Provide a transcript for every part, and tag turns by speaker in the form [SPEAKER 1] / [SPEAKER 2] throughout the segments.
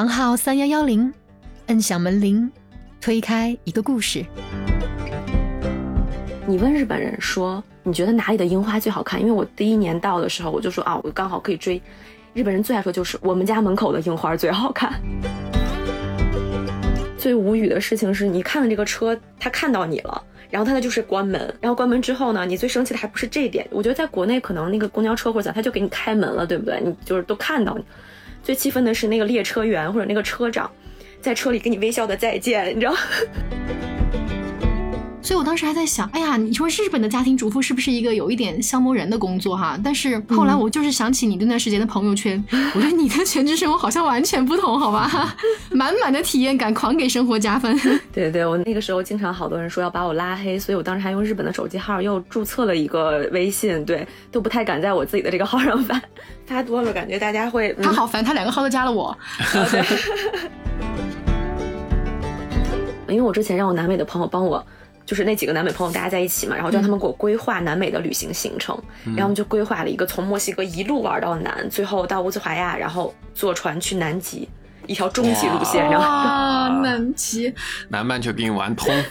[SPEAKER 1] 房号三幺幺零，摁响门铃，推开一个故事。
[SPEAKER 2] 你问日本人说，你觉得哪里的樱花最好看？因为我第一年到的时候，我就说啊，我刚好可以追。日本人最爱说就是我们家门口的樱花最好看。最无语的事情是你看了这个车，他看到你了，然后他呢就是关门，然后关门之后呢，你最生气的还不是这一点。我觉得在国内可能那个公交车或者他就给你开门了，对不对？你就是都看到你。最气愤的是那个列车员或者那个车长，在车里跟你微笑的再见，你知道。
[SPEAKER 1] 所以我当时还在想，哎呀，你说日本的家庭主妇是不是一个有一点消磨人的工作哈？但是后来我就是想起你那段时间的朋友圈，我觉得你的全职生活好像完全不同，好吧？满满的体验感，狂给生活加分。
[SPEAKER 2] 对对，我那个时候经常好多人说要把我拉黑，所以我当时还用日本的手机号又注册了一个微信，对，都不太敢在我自己的这个号上发，发多了感觉大家会
[SPEAKER 1] 他好烦，他两个号都加了我。
[SPEAKER 2] 因为我之前让我南美的朋友帮我。就是那几个南美朋友，大家在一起嘛，然后叫他们给我规划南美的旅行行程，然后我们就规划了一个从墨西哥一路玩到南，最后到乌兹怀亚，然后坐船去南极，一条终极路线。然
[SPEAKER 1] 后南极，
[SPEAKER 3] 南半球给你玩通。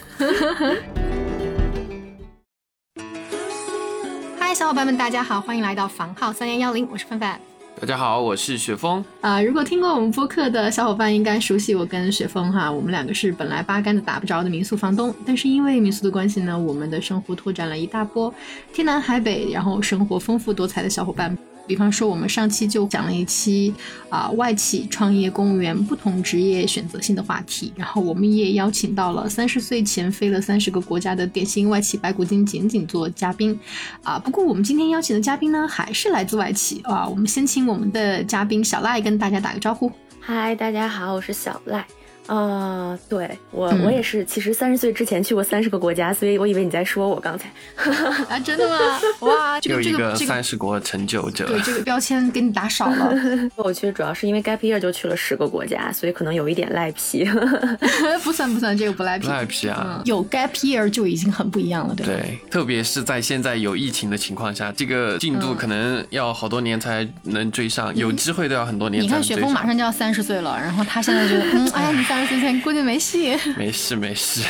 [SPEAKER 1] 嗨，小伙伴们，大家好，欢迎来到房号三幺幺零，我是范范。
[SPEAKER 3] 大家好，我是雪峰
[SPEAKER 1] 啊。如果听过我们播客的小伙伴，应该熟悉我跟雪峰哈。我们两个是本来八竿子打不着的民宿房东，但是因为民宿的关系呢，我们的生活拓展了一大波天南海北，然后生活丰富多彩的小伙伴。比方说，我们上期就讲了一期啊，外企创业公务员不同职业选择性的话题。然后我们也邀请到了三十岁前飞了三十个国家的典型外企白骨精仅仅做嘉宾啊。不过我们今天邀请的嘉宾呢，还是来自外企啊。我们先请我们的嘉宾小赖跟大家打个招呼。
[SPEAKER 2] 嗨，大家好，我是小赖。啊，对我我也是，其实三十岁之前去过三十个国家，所以我以为你在说我刚才
[SPEAKER 1] 啊，真的吗？哇，这个这个
[SPEAKER 3] 三十国成就者，
[SPEAKER 1] 对这个标签给你打少了。
[SPEAKER 2] 我其实主要是因为 gap year 就去了十个国家，所以可能有一点赖皮。
[SPEAKER 1] 不算不算，这个不赖皮。
[SPEAKER 3] 赖皮啊，
[SPEAKER 1] 有 gap year 就已经很不一样了，对吧？
[SPEAKER 3] 对，特别是在现在有疫情的情况下，这个进度可能要好多年才能追上，有机会都要很多年。
[SPEAKER 1] 你看雪峰马上就要三十岁了，然后他现在觉得，嗯，哎呀，你三。之前估计没戏，
[SPEAKER 3] 没事没事。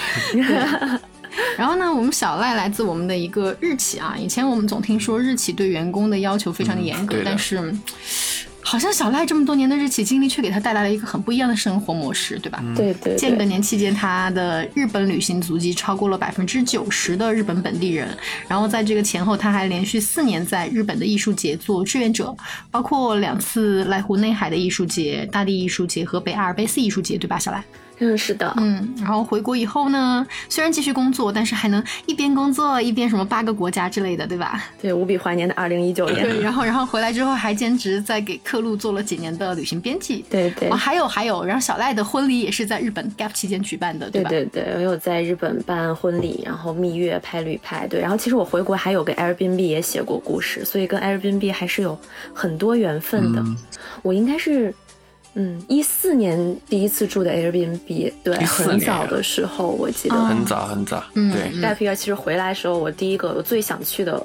[SPEAKER 1] 然后呢，我们小赖来自我们的一个日企啊。以前我们总听说日企对员工的要求非常的严格，但是。好像小赖这么多年的日企经历，却给他带来了一个很不一样的生活模式，对吧？
[SPEAKER 2] 对对。
[SPEAKER 1] 间隔年期间，他的日本旅行足迹超过了百分之九十的日本本地人。然后在这个前后，他还连续四年在日本的艺术节做志愿者，包括两次濑户内海的艺术节、大地艺术节和北阿尔卑斯艺术节，对吧，小赖？
[SPEAKER 2] 嗯，是的，
[SPEAKER 1] 嗯，然后回国以后呢，虽然继续工作，但是还能一边工作一边什么八个国家之类的，对吧？
[SPEAKER 2] 对，无比怀念的二零一九年。
[SPEAKER 1] 对，然后然后回来之后还兼职在给客路做了几年的旅行编辑。
[SPEAKER 2] 对对。
[SPEAKER 1] 哦还有还有，然后小赖的婚礼也是在日本 gap 期间举办的，对
[SPEAKER 2] 吧？对对对，我有在日本办婚礼，然后蜜月拍旅拍，对，然后其实我回国还有给 Airbnb 也写过故事，所以跟 Airbnb 还是有很多缘分的。我应该是。嗯，一四年第一次住的 Airbnb，对，很早的时候我记得，
[SPEAKER 3] 很早很早。
[SPEAKER 1] 嗯，
[SPEAKER 3] 对。
[SPEAKER 2] gap year 其实回来的时候，我第一个我最想去的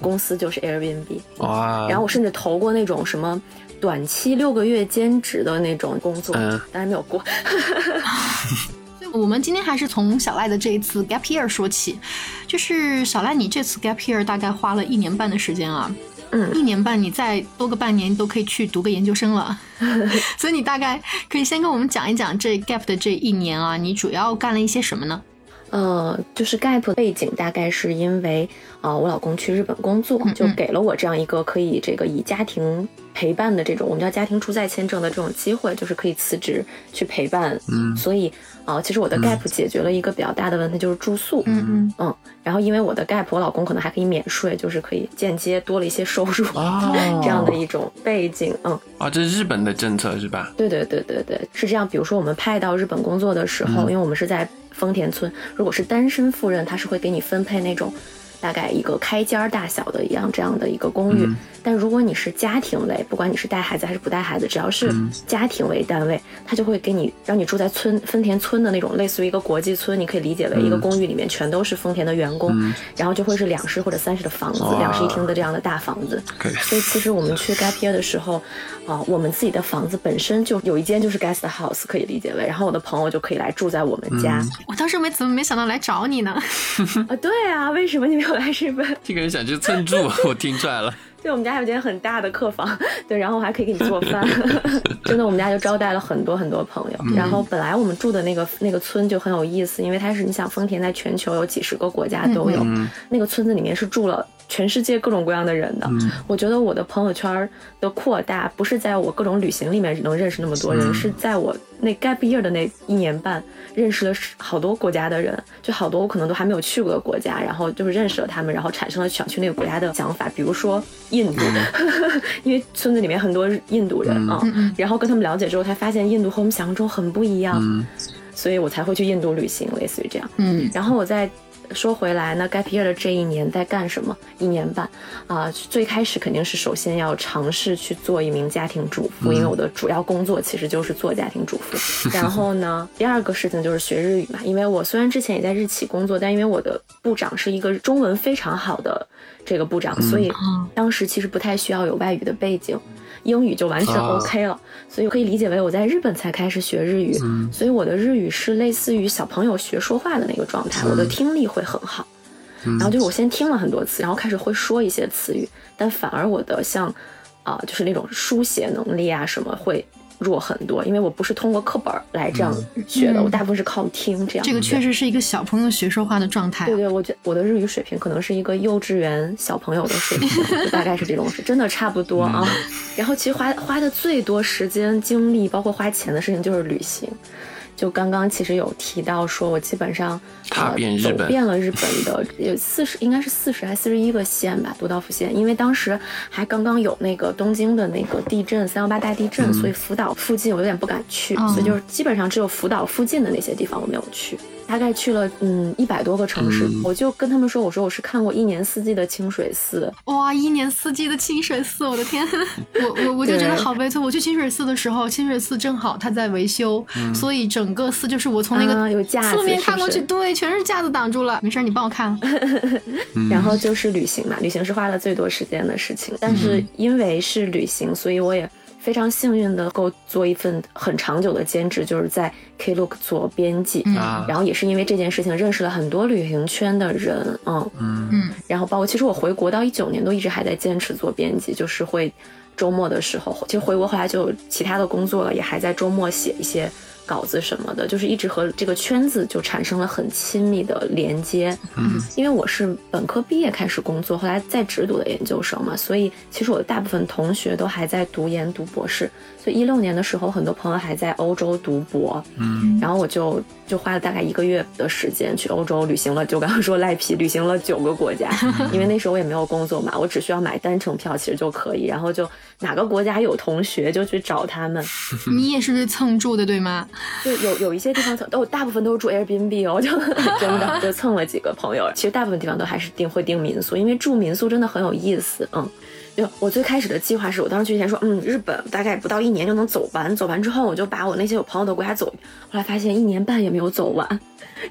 [SPEAKER 2] 公司就是 Airbnb。
[SPEAKER 3] 哇！
[SPEAKER 2] 然后我甚至投过那种什么短期六个月兼职的那种工作，当然没有过。
[SPEAKER 1] 所以我们今天还是从小赖的这一次 gap year 说起，就是小赖，你这次 gap year 大概花了一年半的时间啊。
[SPEAKER 2] 嗯，
[SPEAKER 1] 一年半，你再多个半年你都可以去读个研究生了，所以你大概可以先跟我们讲一讲这 gap 的这一年啊，你主要干了一些什么呢？
[SPEAKER 2] 呃，就是 gap 背景大概是因为啊，我老公去日本工作，就给了我这样一个可以这个以家庭陪伴的这种我们叫家庭出在签证的这种机会，就是可以辞职去陪伴。
[SPEAKER 3] 嗯，
[SPEAKER 2] 所以啊，其实我的 gap 解决了一个比较大的问题，就是住宿。
[SPEAKER 1] 嗯
[SPEAKER 2] 嗯嗯。然后因为我的 gap，我老公可能还可以免税，就是可以间接多了一些收入啊，这样的一种背景。嗯
[SPEAKER 3] 啊，这是日本的政策是吧？
[SPEAKER 2] 对对对对对，是这样。比如说我们派到日本工作的时候，因为我们是在。丰田村，如果是单身赴任，他是会给你分配那种大概一个开间儿大小的一样这样的一个公寓。但如果你是家庭类，不管你是带孩子还是不带孩子，只要是家庭为单位，他就会给你让你住在村丰田村的那种类似于一个国际村，你可以理解为一个公寓里面全都是丰田的员工，然后就会是两室或者三室的房子，两室一厅的这样的大房子。所以其实我们去 Gap Year 的时候，啊，我们自己的房子本身就有一间就是 Guest House，可以理解为，然后我的朋友就可以来住在我们家。
[SPEAKER 1] 我当时没怎么没想到来找你呢？
[SPEAKER 2] 啊，对啊，为什么你没有来日本？
[SPEAKER 3] 这个人想去蹭住，我听出来了。
[SPEAKER 2] 对，我们家有间很大的客房，对，然后我还可以给你做饭，真的，我们家就招待了很多很多朋友。然后本来我们住的那个那个村就很有意思，因为它是你想丰田在全球有几十个国家都有，那个村子里面是住了。全世界各种各样的人的，我觉得我的朋友圈的扩大不是在我各种旅行里面能认识那么多人，是在我那 gap year 的那一年半认识了好多国家的人，就好多我可能都还没有去过的国家，然后就是认识了他们，然后产生了想去那个国家的想法，比如说印度，因为村子里面很多印度人啊，然后跟他们了解之后，才发现印度和我们想象中很不一样，所以我才会去印度旅行，类似于这样。嗯，然后我在。说回来，那 gap year 的这一年在干什么？一年半啊，最开始肯定是首先要尝试去做一名家庭主妇，因为我的主要工作其实就是做家庭主妇。然后呢，第二个事情就是学日语嘛，因为我虽然之前也在日企工作，但因为我的部长是一个中文非常好的这个部长，所以当时其实不太需要有外语的背景。英语就完全 OK 了，所以可以理解为我在日本才开始学日语，所以我的日语是类似于小朋友学说话的那个状态，我的听力会很好。然后就是我先听了很多次，然后开始会说一些词语，但反而我的像，啊，就是那种书写能力啊什么会。弱很多，因为我不是通过课本来这样学的，我大部分是靠听这样。
[SPEAKER 1] 这个确实是一个小朋友学说话的状态。
[SPEAKER 2] 对对，我觉我的日语水平可能是一个幼稚园小朋友的水平，大概是这种，是真的差不多啊。然后其实花花的最多时间精力，包括花钱的事情就是旅行。就刚刚其实有提到说，我基本上
[SPEAKER 3] 呃
[SPEAKER 2] 走遍了日本的有四十，应该是四十还四十一个县吧，都道府县。因为当时还刚刚有那个东京的那个地震三幺八大地震，所以福岛附近我有点不敢去，所以就是基本上只有福岛附近的那些地方我没有去。大概去了嗯一百多个城市，我就跟他们说，我说我是看过一年四季的清水寺。
[SPEAKER 1] 哇，一年四季的清水寺，我的天！我我我就觉得好悲催。我去清水寺的时候，清水寺正好它在维修，所以整个四就是我从那个侧面看过去，对，全是架子挡住了。没事，你帮我看。
[SPEAKER 2] 然后就是旅行嘛，旅行是花了最多时间的事情，但是因为是旅行，所以我也。非常幸运的够做一份很长久的兼职，就是在 Klook 做编辑，然后也是因为这件事情认识了很多旅行圈的人，嗯嗯，然后包括其实我回国到一九年都一直还在坚持做编辑，就是会周末的时候，其实回国后来就其他的工作了，也还在周末写一些。稿子什么的，就是一直和这个圈子就产生了很亲密的连接。嗯，因为我是本科毕业开始工作，后来在职读的研究生嘛，所以其实我的大部分同学都还在读研读博士。所以一六年的时候，很多朋友还在欧洲读博。嗯，然后我就就花了大概一个月的时间去欧洲旅行了，就刚刚说赖皮旅行了九个国家，因为那时候我也没有工作嘛，我只需要买单程票其实就可以，然后就哪个国家有同学就去找他们。
[SPEAKER 1] 你也是蹭住的对吗？
[SPEAKER 2] 就有有一些地方蹭，都大部分都是住 Airbnb 哦，就真的 就蹭了几个朋友。其实大部分地方都还是订会订民宿，因为住民宿真的很有意思。嗯，就我最开始的计划是我当时去之前说，嗯，日本大概不到一年就能走完，走完之后我就把我那些有朋友的国家走。后来发现一年半也没有走完，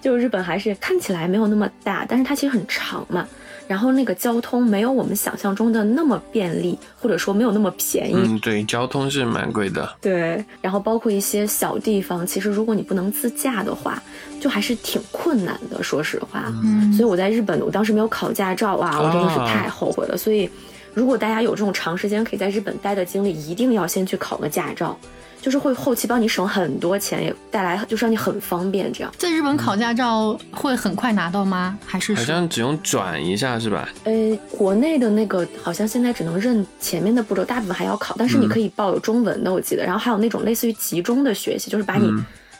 [SPEAKER 2] 就日本还是看起来没有那么大，但是它其实很长嘛。然后那个交通没有我们想象中的那么便利，或者说没有那么便宜。
[SPEAKER 3] 嗯，对，交通是蛮贵的。
[SPEAKER 2] 对，然后包括一些小地方，其实如果你不能自驾的话，就还是挺困难的。说实话，嗯，所以我在日本，我当时没有考驾照啊，我真的是太后悔了。所以，如果大家有这种长时间可以在日本待的经历，一定要先去考个驾照。就是会后期帮你省很多钱，也带来就是让你很方便。这样
[SPEAKER 1] 在日本考驾照会很快拿到吗？还是
[SPEAKER 3] 好像只用转一下是吧？
[SPEAKER 2] 呃，国内的那个好像现在只能认前面的步骤，大部分还要考，但是你可以报有中文的，我记得。然后还有那种类似于集中的学习，就是把你。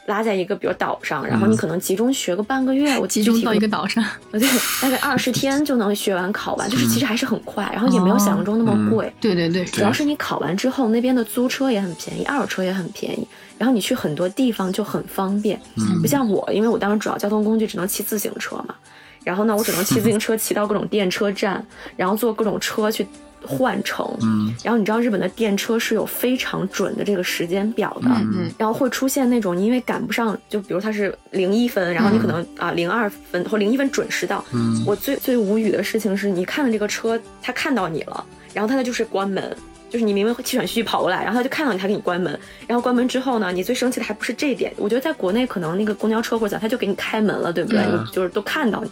[SPEAKER 2] 拉在一个比如岛上，然后你可能集中学个半个月，我
[SPEAKER 1] 集中到一个岛上，
[SPEAKER 2] 对，大概二十天就能学完考完，就是其实还是很快，然后也没有想象中那么贵。
[SPEAKER 1] 对对对，
[SPEAKER 2] 主要是你考完之后，那边的租车也很便宜，二手车也很便宜，然后你去很多地方就很方便，不像我，因为我当时主要交通工具只能骑自行车嘛。然后呢，我只能骑自行车骑到各种电车站，然后坐各种车去换乘。
[SPEAKER 3] 嗯，
[SPEAKER 2] 然后你知道日本的电车是有非常准的这个时间表的，
[SPEAKER 1] 嗯
[SPEAKER 2] 然后会出现那种你因为赶不上，就比如它是零一分，然后你可能啊零二分或零一分准时到。
[SPEAKER 3] 嗯
[SPEAKER 2] 我最最无语的事情是你看了这个车，他看到你了，然后他就是关门。就是你明明气喘吁吁跑过来，然后他就看到你，他给你关门。然后关门之后呢，你最生气的还不是这一点。我觉得在国内可能那个公交车或者咋，他就给你开门了，对不对？
[SPEAKER 3] 嗯
[SPEAKER 2] 你就是都看到你。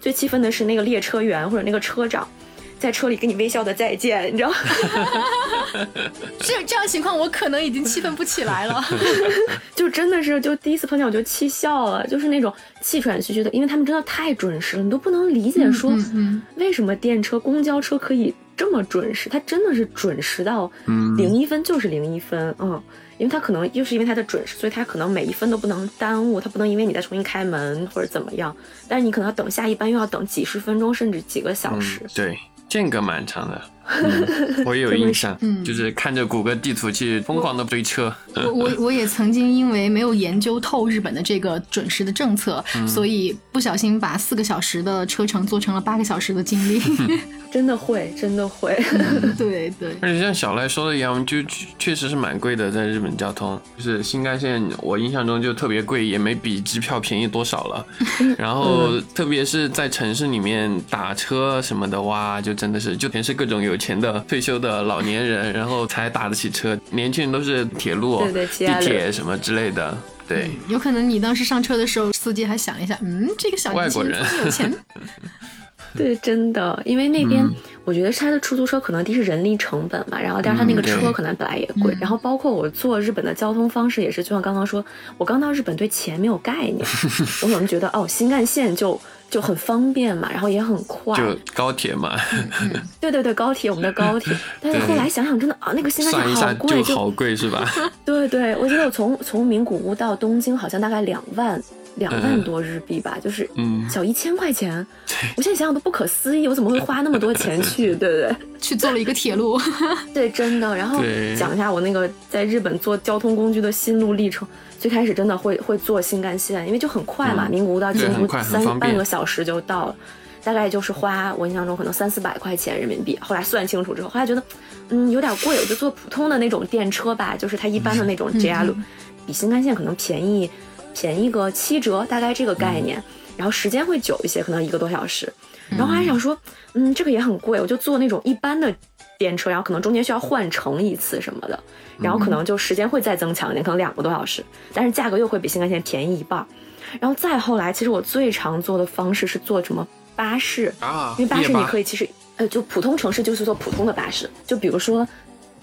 [SPEAKER 2] 最气愤的是那个列车员或者那个车长，在车里跟你微笑的再见，你知道吗？
[SPEAKER 1] 这这样情况我可能已经气愤不起来了。
[SPEAKER 2] 就真的是，就第一次碰见我就气笑了，就是那种气喘吁吁的，因为他们真的太准时了，你都不能理解说为什么电车、公交车可以这么准时，它真的是准时到
[SPEAKER 3] 嗯
[SPEAKER 2] 零一分就是零一分，嗯。因为它可能又是因为它的准时，所以它可能每一分都不能耽误，它不能因为你再重新开门或者怎么样，但是你可能要等下一班又要等几十分钟甚至几个小时。
[SPEAKER 3] 嗯，对，间隔蛮长的。嗯，我也有印象，
[SPEAKER 1] 嗯
[SPEAKER 3] 就是看着谷歌地图去疯狂的追车。
[SPEAKER 1] 我我我也曾经因为没有研究透日本的这个准时的政策，所以不小心把四个小时的车程做成了八个小时的经历。
[SPEAKER 2] 真的会，真的会。
[SPEAKER 1] 对对，
[SPEAKER 3] 而且像小赖说的一样，就确确实是蛮贵的，在日本交通，就是新干线，我印象中就特别贵，也没比机票便宜多少了。然后特别是在城市里面打车什么的，哇，就真的是就全是各种有钱的退休的老年人，然后才打得起车，年轻人都是铁路、
[SPEAKER 2] 对对
[SPEAKER 3] 地铁什么之类的。对，
[SPEAKER 1] 有可能你当时上车的时候，司机还想一下，嗯，这个小年轻人
[SPEAKER 3] 外国人。
[SPEAKER 1] 这么有钱，
[SPEAKER 2] 对，真的，因为那边、
[SPEAKER 3] 嗯。
[SPEAKER 2] 我觉得他的出租车可能第一是人力成本嘛，然后第二他那个车可能本来也贵，
[SPEAKER 1] 嗯。
[SPEAKER 2] 然后包括我坐日本的交通方式也是，就像刚刚说，我刚到日本对钱没有概念，我可能觉得哦新干线就就很方便嘛，然后也很快，
[SPEAKER 3] 就高铁嘛，
[SPEAKER 2] 对对对，高铁我们的高铁，但是后来想想真的啊那个新干线好贵，
[SPEAKER 3] 就好贵是吧？
[SPEAKER 2] 对对，我记得我从从名古屋到东京好像大概两万两万多日币吧，就是
[SPEAKER 3] 嗯
[SPEAKER 2] 小一千块钱。我现在想想都不可思议，我怎么会花那么多钱去？对不对？
[SPEAKER 1] 去坐了一个铁路。
[SPEAKER 2] 对，真的。然后
[SPEAKER 3] 对
[SPEAKER 2] 讲一下我那个在日本坐交通工具的心路历程。最开始真的会会坐新干线，因为就很快嘛，
[SPEAKER 3] 嗯。
[SPEAKER 2] 名古屋到京都三半个小时就到了。大概就是花我印象中可能三四百块钱人民币，后来算清楚之后，后来觉得，嗯，有点贵，我就坐普通的那种电车吧，就是它一般的那种 JR，、比新干线可能便宜便宜个七折，大概这个概念，然后时间会久一些，可能一个多小时。然后后来想说，嗯，这个也很贵，我就坐那种一般的电车，然后可能中间需要换乘一次什么的，然后可能就时间会再增强一点，可能两个多小时，但是价格又会比新干线便宜一半儿。然后再后来，其实我最常坐的方式是坐什么巴士，
[SPEAKER 3] 啊，
[SPEAKER 2] 因为巴士你可以其实呃，就普通城市就是坐普通的巴士，就比如说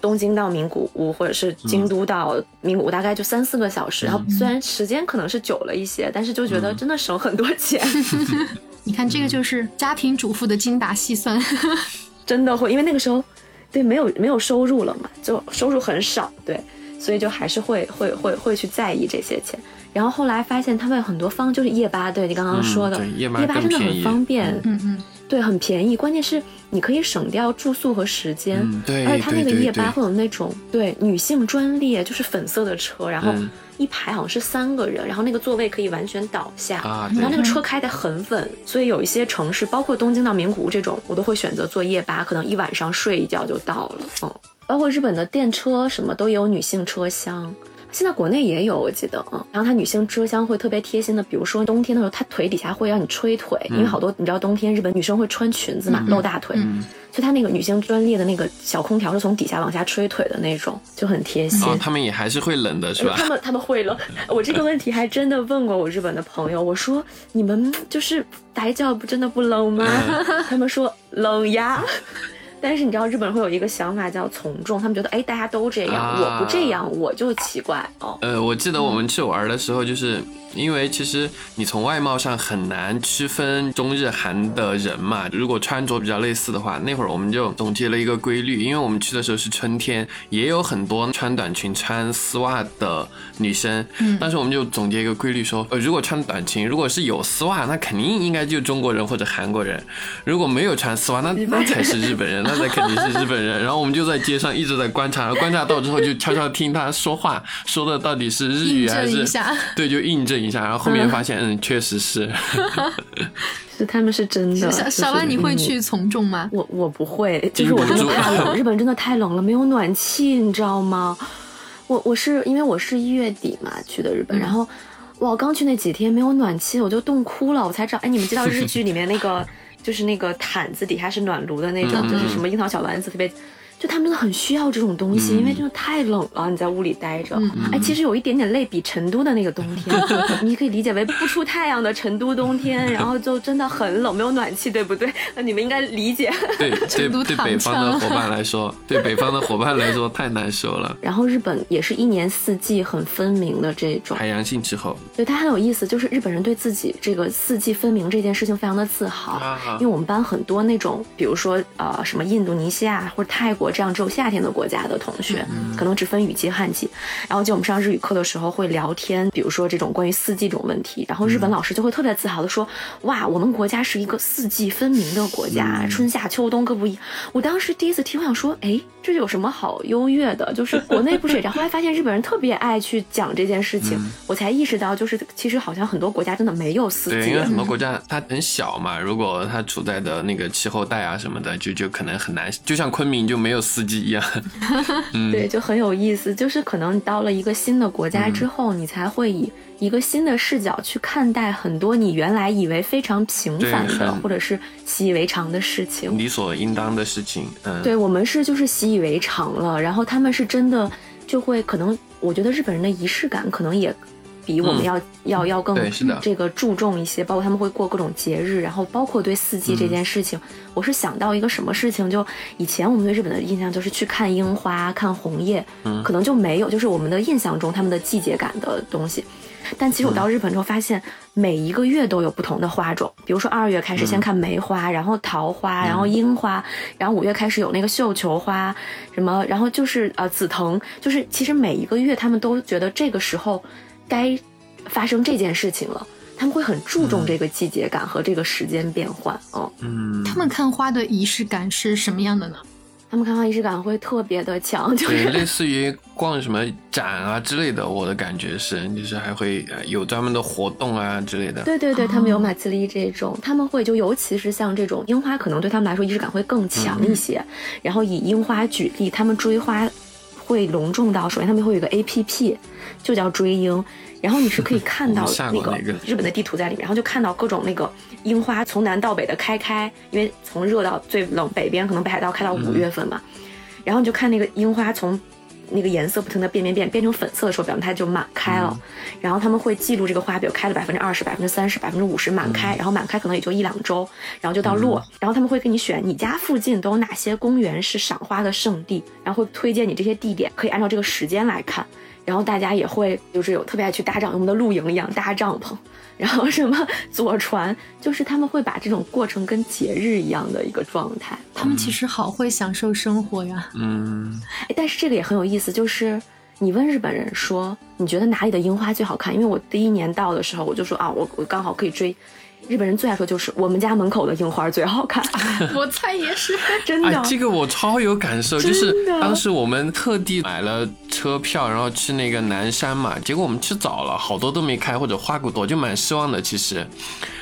[SPEAKER 2] 东京到名古屋，或者是京都到名古屋，大概就三四个小时。然后虽然时间可能是久了一些，但是就觉得真的省很多钱，
[SPEAKER 1] 你看，这个就是家庭主妇的精打细算。
[SPEAKER 2] 真的会，因为那个时候对没有没有收入了嘛，就收入很少，对，所以就还是会会会会去在意这些钱。然后后来发现他们有很多方就是夜吧，对你刚刚说的，
[SPEAKER 3] 嗯夜
[SPEAKER 2] 吧真的很方便，
[SPEAKER 1] 嗯。嗯，
[SPEAKER 2] 对，很便宜，关键是你可以省掉住宿和时间，
[SPEAKER 3] 嗯对
[SPEAKER 2] 而且他那个夜吧会有那种对女性专列，就是粉色的车，然后
[SPEAKER 3] 嗯
[SPEAKER 2] 一排好像是三个人，然后那个座位可以完全倒下，
[SPEAKER 3] 啊，
[SPEAKER 2] 然后那个车开得很稳，所以有一些城市，包括东京到名古屋这种，我都会选择坐夜巴，可能一晚上睡一觉就到了。嗯，包括日本的电车什么都有女性车厢。现在国内也有，我记得啊、嗯，然后它女性车厢会特别贴心的，比如说冬天的时候，它腿底下会让你吹腿，因为好多你知道冬天日本女生会穿裙子嘛，露大腿，
[SPEAKER 1] 嗯
[SPEAKER 2] 所以它那个女性专列的那个小空调是从底下往下吹腿的那种，就很贴心。
[SPEAKER 3] 哦，他们也还是会冷的，是吧？
[SPEAKER 2] 他们他们会冷。我这个问题还真的问过我日本的朋友，我说你们就是打脚不真的不冷吗？他们说冷呀。但是你知道日本人会有一个想法叫从众，他们觉得哎大家都这样，
[SPEAKER 3] 啊
[SPEAKER 2] 我不这样我就奇怪哦。
[SPEAKER 3] 呃，我记得我们去玩的时候，就是因为其实你从外貌上很难区分中日韩的人嘛。如果穿着比较类似的话，那会儿我们就总结了一个规律，因为我们去的时候是春天，也有很多穿短裙、穿丝袜的女生。嗯，但是我们就总结一个规律说，呃，如果穿短裙，如果是有丝袜，那肯定应该就中国人或者韩国人；如果没有穿丝袜，那那才是日本人，那才肯定是日本人。然后我们就在街上一直在观察，然后观察到之后就悄悄听他说话，说的到底是日语
[SPEAKER 1] 印
[SPEAKER 3] 还是对，就印证一下。然后后面发现，嗯，确实是。
[SPEAKER 2] 是他们是真的。
[SPEAKER 1] 小小万，你会去从众吗？
[SPEAKER 2] 我我不会，就是我真的太冷，日本真的太冷了，没有暖气，你知道吗？我我是因为我是一月底嘛去的日本，然后哇，刚去那几天没有暖气，我就冻哭了，我才知道，哎，你们知道日剧里面那个就是那个毯子底下是暖炉的那种，就是什么樱桃小丸子特别。就他们真的很需要这种东西，因为真的太冷了，你在屋里待着。哎，其实有一点点类比成都的那个冬天，你可以理解为不出太阳的成都冬天，然后就真的很冷，没有暖气，对不对？那你们应该理解。
[SPEAKER 3] 对对对，北方的伙伴来说，对北方的伙伴来说太难受了。
[SPEAKER 2] 然后日本也是一年四季很分明的这种
[SPEAKER 3] 海洋性气候。
[SPEAKER 2] 对，它很有意思，就是日本人对自己这个四季分明这件事情非常的自豪，因为我们班很多那种，比如说呃什么印度尼西亚或者泰国。这样只有夏天的国家的同学，可能只分雨季、旱季。然后就我们上日语课的时候会聊天，比如说这种关于四季这种问题。然后日本老师就会特别自豪的说：“哇，我们国家是一个四季分明的国家，春夏秋冬各不一。”我当时第一次听，我想说：“哎，这有什么好优越的？就是国内不是也这样？”后来发现日本人特别爱去讲这件事情，我才意识到，就是其实好像很多国家真的没有四季。
[SPEAKER 3] 对，因为很多国家它很小嘛，如果它处在的那个气候带啊什么的，就就可能很难。就像昆明就没有。四季一样，
[SPEAKER 2] 对，就很有意思。就是可能你到了一个新的国家之后，你才会以一个新的视角去看待很多你原来以为非常平凡的或者是习以为常的事情，
[SPEAKER 3] 理所应当的事情。嗯，
[SPEAKER 2] 对我们是就是习以为常了，然后他们是真的就会可能，我觉得日本人的仪式感可能也。比我们要要要更这个注重一些，包括他们会过各种节日，然后包括对四季这件事情，我是想到一个什么事情，就以前我们对日本的印象就是去看樱花、看红叶，可能就没有，就是我们的印象中他们的季节感的东西。但其实我到日本之后发现，每一个月都有不同的花种，比如说二月开始先看梅花，然后桃花，然后樱花，然后五月开始有那个绣球花，什么，然后就是呃紫藤，就是其实每一个月他们都觉得这个时候。该发生这件事情了，他们会很注重这个季节感和这个时间变换。哦，
[SPEAKER 3] 嗯，
[SPEAKER 1] 他们看花的仪式感是什么样的呢？
[SPEAKER 2] 他们看花仪式感会特别的强，就是
[SPEAKER 3] 类似于逛什么展啊之类的。我的感觉是，就是还会有专门的活动啊之类的。
[SPEAKER 2] 对对对，他们有马自立这种，他们会就尤其是像这种樱花，可能对他们来说仪式感会更强一些。然后以樱花举例，他们追花。会隆重到，首先他们会有一个 A P P，就叫追樱，然后你是可以看到 那个日本的地图在里面，然后就看到各种那个樱花从南到北的开开，因为从热到最冷，北边可能北海道开到五月份嘛，然后你就看那个樱花从。那个颜色不停的变变变，变成粉色的时候，表明它就满开了。然后他们会记录这个花，比如开了百分之二十、百分之三十、百分之五十满开，然后满开可能也就一两周，然后就到落。然后他们会给你选你家附近都有哪些公园是赏花的圣地，然后会推荐你这些地点，可以按照这个时间来看。然后大家也会就是有特别爱去搭帐，我们的露营一样搭帐篷，然后什么坐船，就是他们会把这种过程跟节日一样的一个状态。
[SPEAKER 1] 他们其实好会享受生活呀。
[SPEAKER 3] 嗯，
[SPEAKER 2] 但是这个也很有意思，就是你问日本人说你觉得哪里的樱花最好看？因为我第一年到的时候，我就说啊，我我刚好可以追。日本人最爱说就是我们家门口的樱花最好看，
[SPEAKER 1] 我猜也是
[SPEAKER 2] 真的。
[SPEAKER 3] 这个我超有感受，就是当时我们特地买了车票，然后去那个南山嘛，结果我们去早了，好多都没开或者花骨朵，就蛮失望的其实。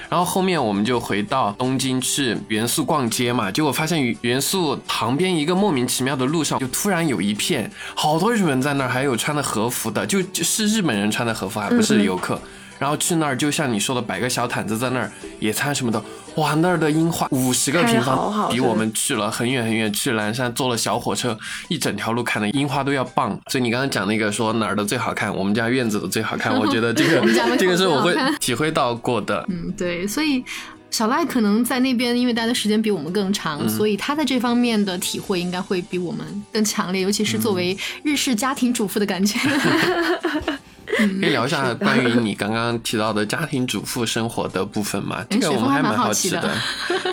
[SPEAKER 3] 然后后面我们就回到东京去元素逛街嘛，结果发现元素旁边一个莫名其妙的路上，就突然有一片好多日本人在那儿，还有穿的和服的，就就是日本人穿的和服，还不是游客。然后去那儿，就像你说的，摆个小毯子在那儿野餐什么的，哇，那儿的樱花五十个平方，比我们去了很远很远，去蓝山坐了小火车，一整条路看的樱花都要棒。所以你刚刚讲那个说哪儿的最好看，我们家院子的最好看，我觉得这个这个是我会 体会到过的。
[SPEAKER 1] 嗯，对，所以小赖可能在那边因为待的时间比我们更长，所以他在这方面的体会应该会比我们更强烈，尤其是作为日式家庭主妇的感觉。
[SPEAKER 3] 可以聊一下关于你刚刚提到的家庭主妇生活的部分吗？这个我们还蛮好奇的。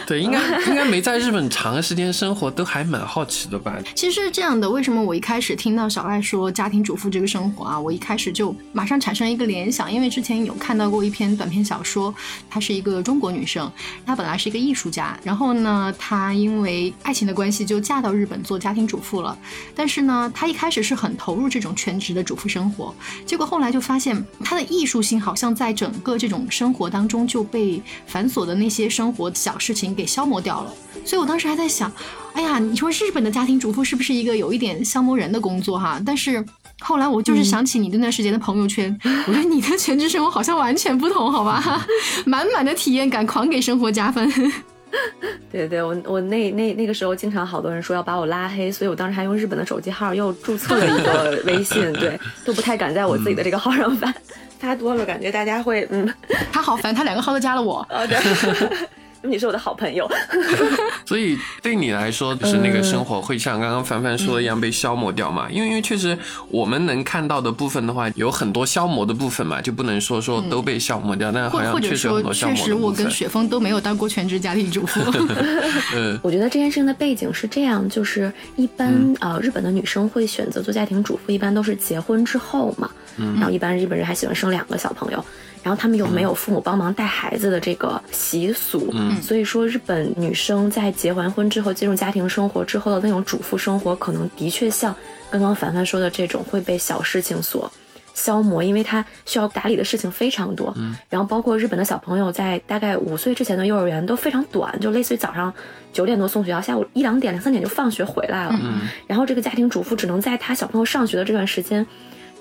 [SPEAKER 3] 对，应该应该没在日本长时间生活，都还蛮好奇的吧？
[SPEAKER 1] 其实是这样的，为什么我一开始听到小赖说家庭主妇这个生活啊，我一开始就马上产生一个联想，因为之前有看到过一篇短篇小说，她是一个中国女生，她本来是一个艺术家，然后呢，她因为爱情的关系就嫁到日本做家庭主妇了。但是呢，她一开始是很投入这种全职的主妇生活，结果后来。就发现他的艺术性好像在整个这种生活当中就被繁琐的那些生活小事情给消磨掉了。所以我当时还在想，哎呀，你说日本的家庭主妇是不是一个有一点消磨人的工作哈？但是后来我就是想起你那段时间的朋友圈，我觉得你的全职生活好像完全不同，好吧？满满的体验感，狂给生活加分。
[SPEAKER 2] 对对，我我那那那个时候经常好多人说要把我拉黑，所以我当时还用日本的手机号又注册了一个 微信，对，都不太敢在我自己的这个号上发，发多了感觉大家会嗯，
[SPEAKER 1] 他好烦，他两个号都加了我。
[SPEAKER 2] 哦对。你是我的好朋友，
[SPEAKER 3] 所以对你来说，就是那个生活会像刚刚凡凡说的一样被消磨掉嘛？因为因为确实我们能看到的部分的话，有很多消磨的部分嘛，就不能说说都被消磨掉，但好像确实很多消磨
[SPEAKER 1] 确实我跟雪峰都没有当过全职家庭主妇。
[SPEAKER 3] 嗯，
[SPEAKER 2] 我觉得这件事情的背景是这样，就是一般呃日本的女生会选择做家庭主妇，一般都是结婚之后嘛，然后一般日本人还喜欢生两个小朋友。然后他们又没有父母帮忙带孩子的这个习俗，所以说日本女生在结完婚之后进入家庭生活之后的那种主妇生活，可能的确像刚刚凡凡说的这种会被小事情所消磨，因为她需要打理的事情非常多。然后包括日本的小朋友在大概五岁之前的幼儿园都非常短，就类似于早上九点多送学校，下午一两点两三点就放学回来了。然后这个家庭主妇只能在他小朋友上学的这段时间，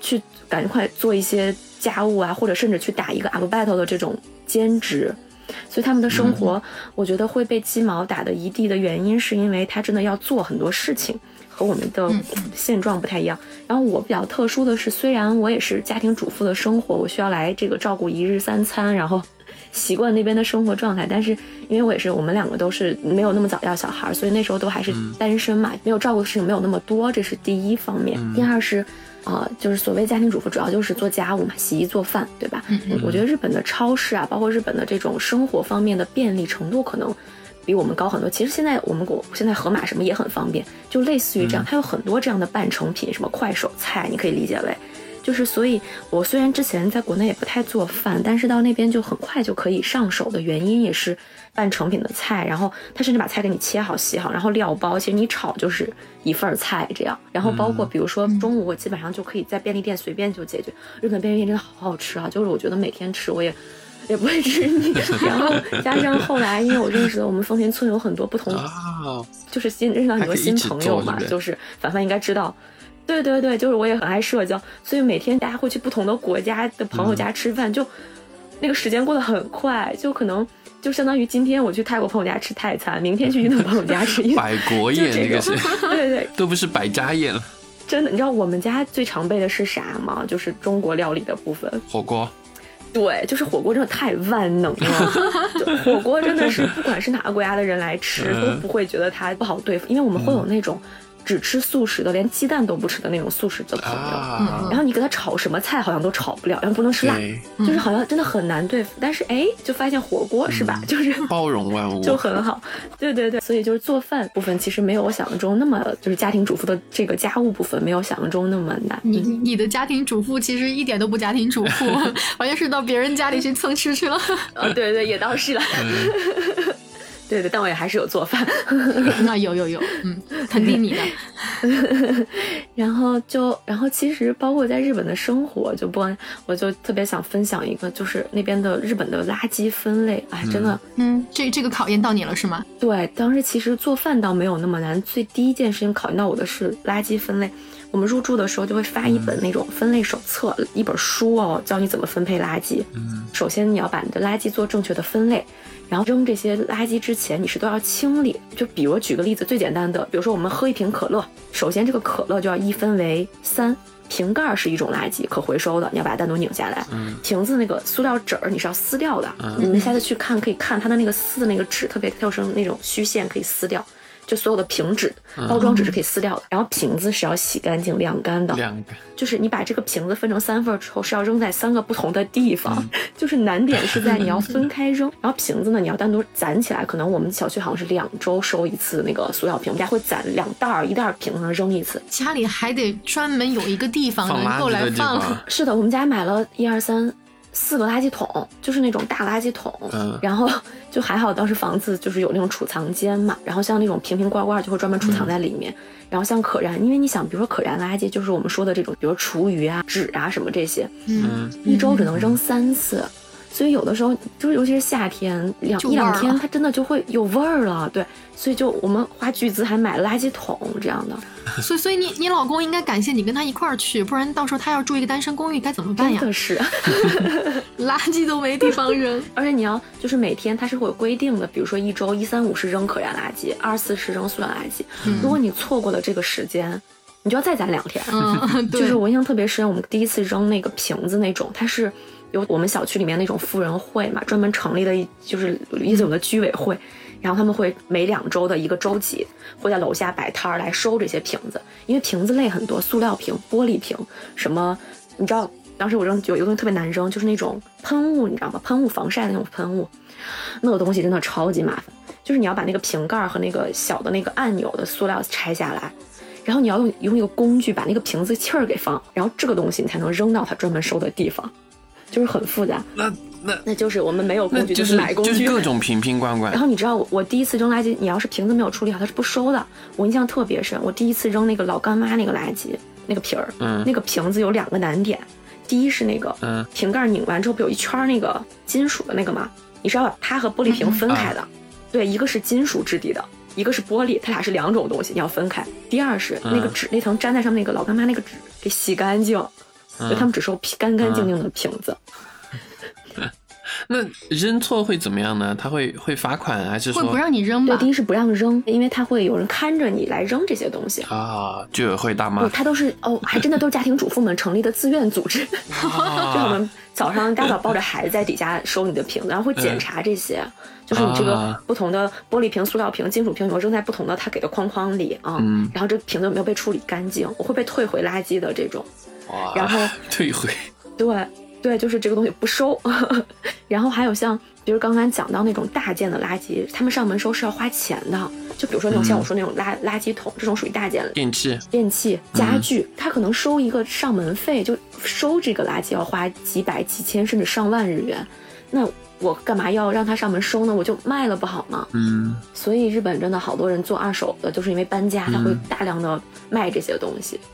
[SPEAKER 2] 去赶快做一些。家务啊，或者甚至去打一个 up battle 的这种兼职，所以他们的生活，我觉得会被鸡毛打得一地的原因，是因为他真的要做很多事情，和我们的现状不太一样。然后我比较特殊的是，虽然我也是家庭主妇的生活，我需要来这个照顾一日三餐，然后习惯那边的生活状态，但是因为我也是，我们两个都是没有那么早要小孩，所以那时候都还是单身嘛，没有照顾的事情没有那么多，这是第一方面。第二是。啊，就是所谓家庭主妇，主要就是做家务嘛，洗衣做饭，对吧？嗯我觉得日本的超市啊，包括日本的这种生活方面的便利程度，可能比我们高很多。其实现在我们国现在盒马什么也很方便，就类似于这样，它有很多这样的半成品，什么快手菜，你可以理解为，就是所以，我虽然之前在国内也不太做饭，但是到那边就很快就可以上手的原因也是。半成品的菜，然后他甚至把菜给你切好、洗好，然后料包，其实你炒就是一份菜这样。然后包括比如说中午，我基本上就可以在便利店随便就解决。日本便利店真的好好吃啊，就是我觉得每天吃我也也不会吃腻。然后加上后来，因为我认识的我们丰田村有很多不同，就是新认识到很多新朋友嘛，就是凡凡应该知道，对对对，就是我也很爱社交，所以每天大家会去不同的国家的朋友家吃饭，就那个时间过得很快，就可能。就相当于今天我去泰国朋友家吃泰餐，明天去印度朋友家吃
[SPEAKER 3] 百国宴，
[SPEAKER 2] 这
[SPEAKER 3] 个是，
[SPEAKER 2] 对对，
[SPEAKER 3] 都不是百家宴了。
[SPEAKER 2] 真的，你知道我们家最常备的是啥吗？就是中国料理的部分，
[SPEAKER 3] 火锅。
[SPEAKER 2] 对，就是火锅真的太万能了，火锅真的是不管是哪个国家的人来吃都不会觉得它不好对付，因为我们会有那种。只吃素食的，连鸡蛋都不吃的那种素食的朋友，然后你给他炒什么菜，好像都炒不了，然后不能吃辣，就是好像真的很难对付。但是哎，就发现火锅是吧？就是
[SPEAKER 3] 包容万物，
[SPEAKER 2] 就很好。对对对，所以就是做饭部分其实没有我想象中那么，就是家庭主妇的这个家务部分没有想象中那么难。
[SPEAKER 1] 你你的家庭主妇其实一点都不家庭主妇，完全是到别人家里去蹭吃去了。
[SPEAKER 2] 啊，对对，也倒是了。对对，但我也还是有做饭。
[SPEAKER 1] 那有有有，嗯，肯定你的。
[SPEAKER 2] 然后就，然后其实包括在日本的生活，就不，我就特别想分享一个，就是那边的日本的垃圾分类，哎，真的，
[SPEAKER 1] 嗯，这这个考验到你了是吗？
[SPEAKER 2] 对，当时其实做饭倒没有那么难，最第一件事情考验到我的是垃圾分类。我们入住的时候就会发一本那种分类手册，一本书哦，教你怎么分配垃圾。嗯，首先你要把你的垃圾做正确的分类。然后扔这些垃圾之前，你是都要清理。就比如举个例子，最简单的，比如说我们喝一瓶可乐，首先这个可乐就要一分为三，瓶盖是一种垃圾，可回收的，你要把它单独拧下来。瓶子那个塑料纸儿你是要撕掉的。你们下次去看可以看它的那个撕的那个纸，特别跳生那种虚线可以撕掉。就所有的瓶纸、包装纸是可以撕掉的，然后瓶子是要洗干净、晾干的。
[SPEAKER 3] 晾干。
[SPEAKER 2] 就是你把这个瓶子分成三份之后，是要扔在三个不同的地方。就是难点是在你要分开扔，然后瓶子呢，你要单独攒起来。可能我们小区好像是两周收一次那个塑料瓶，我们家会攒两袋儿，一袋儿瓶子扔一次。
[SPEAKER 1] 家里还得专门有一个地方能够来放。
[SPEAKER 2] 是的，我们家买了一二三四个垃圾桶，就是那种大垃圾桶，
[SPEAKER 3] 嗯
[SPEAKER 2] 然后就还好当时房子就是有那种储藏间嘛，然后像那种瓶瓶罐罐就会专门储藏在里面，然后像可燃，因为你想，比如说可燃垃圾就是我们说的这种，比如厨余啊、纸啊什么这些，
[SPEAKER 3] 嗯
[SPEAKER 2] 一周只能扔三次。所以有的时候就是，尤其是夏天，两一两天它真的就会有味儿了。对，所以就我们花巨资还买了垃圾桶这样的，
[SPEAKER 1] 所以所以你你老公应该感谢你跟他一块儿去，不然到时候他要住一个单身公寓该怎么办呀？
[SPEAKER 2] 真的是。
[SPEAKER 1] 垃圾都没地方扔。
[SPEAKER 2] 而且你要就是每天它是会有规定的，比如说一周一三五是扔可燃垃圾，二四是扔塑料垃圾。如果你错过了这个时间，你就要再攒两天。
[SPEAKER 1] 嗯，对，
[SPEAKER 2] 就是我印象特别深，我们第一次扔那个瓶子那种，它是有我们小区里面那种富人会嘛，专门成立的一就是意思有的居委会，然后他们会每两周的一个周几会在楼下摆摊儿来收这些瓶子，因为瓶子类很多，塑料瓶、玻璃瓶，什么你知道，当时我扔有一个东西特别难扔，就是那种喷雾，你知道吗？喷雾防晒的那种喷雾，那个东西真的超级麻烦，就是你要把那个瓶盖和那个小的那个按钮的塑料拆下来。然后你要用用一个工具把那个瓶子气儿给放，然后这个东西你才能扔到它专门收的地方，就是很复杂。
[SPEAKER 3] 那那
[SPEAKER 2] 那就是我们没有工具，
[SPEAKER 3] 就是
[SPEAKER 2] 买工具。
[SPEAKER 3] 就是各种瓶瓶罐罐
[SPEAKER 2] 然。后你知道我我第一次扔垃圾，你要是瓶子没有处理好，它是不收的。我印象特别深，我第一次扔那个老干妈那个垃圾那个瓶儿，
[SPEAKER 3] 嗯
[SPEAKER 2] 那个瓶子有两个难点，第一是那个
[SPEAKER 3] 嗯
[SPEAKER 2] 瓶盖拧完之后不有一圈儿那个金属的那个吗？你是要把它和玻璃瓶分开的，对，一个是金属质地的。一个是玻璃，它俩是两种东西，你要分开。第二是那个纸，那层粘在上面那个老干妈那个纸给洗干净，
[SPEAKER 3] 嗯
[SPEAKER 2] 就他们只收干干净净的瓶子。
[SPEAKER 3] 那扔错会怎么样呢？他会会罚款，还是说
[SPEAKER 1] 会不让你扔
[SPEAKER 2] 对，
[SPEAKER 1] 吧
[SPEAKER 2] 第？一是不让扔，因为他会有人看着你来扔这些东西。
[SPEAKER 3] 啊？居委会大
[SPEAKER 2] 不，
[SPEAKER 3] 妈
[SPEAKER 2] 它都是哦，还真的都是家庭主妇们成立的自愿组织，就我
[SPEAKER 3] 啊
[SPEAKER 2] 们早上大早抱着孩子在底下收你的瓶子，然后会检查这些，就是你这个
[SPEAKER 3] 啊
[SPEAKER 2] 不同的玻璃瓶、塑料瓶、金属瓶有没有扔在不同的他给的框框里啊，
[SPEAKER 3] 嗯
[SPEAKER 2] 然后这个瓶子有没有被处理干净，我会被退回垃圾的这种，
[SPEAKER 3] 哇
[SPEAKER 2] 然后
[SPEAKER 3] 退 回
[SPEAKER 2] 对对，就是这个东西不收。然后还有像，比如刚刚讲到那种大件的垃圾，他们上门收是要花钱的。就比如说那种像我说那种垃垃圾桶，这种属于大件
[SPEAKER 3] 电器
[SPEAKER 2] 电器、家具，他可能收一个上门费，就收这个垃圾要花几百、几千甚至上万日元。那我干嘛要让他上门收呢？我就卖了不好吗？
[SPEAKER 3] 嗯
[SPEAKER 2] 所以日本真的好多人做二手的，就是因为搬家，他会大量的卖这些东西。
[SPEAKER 3] 嗯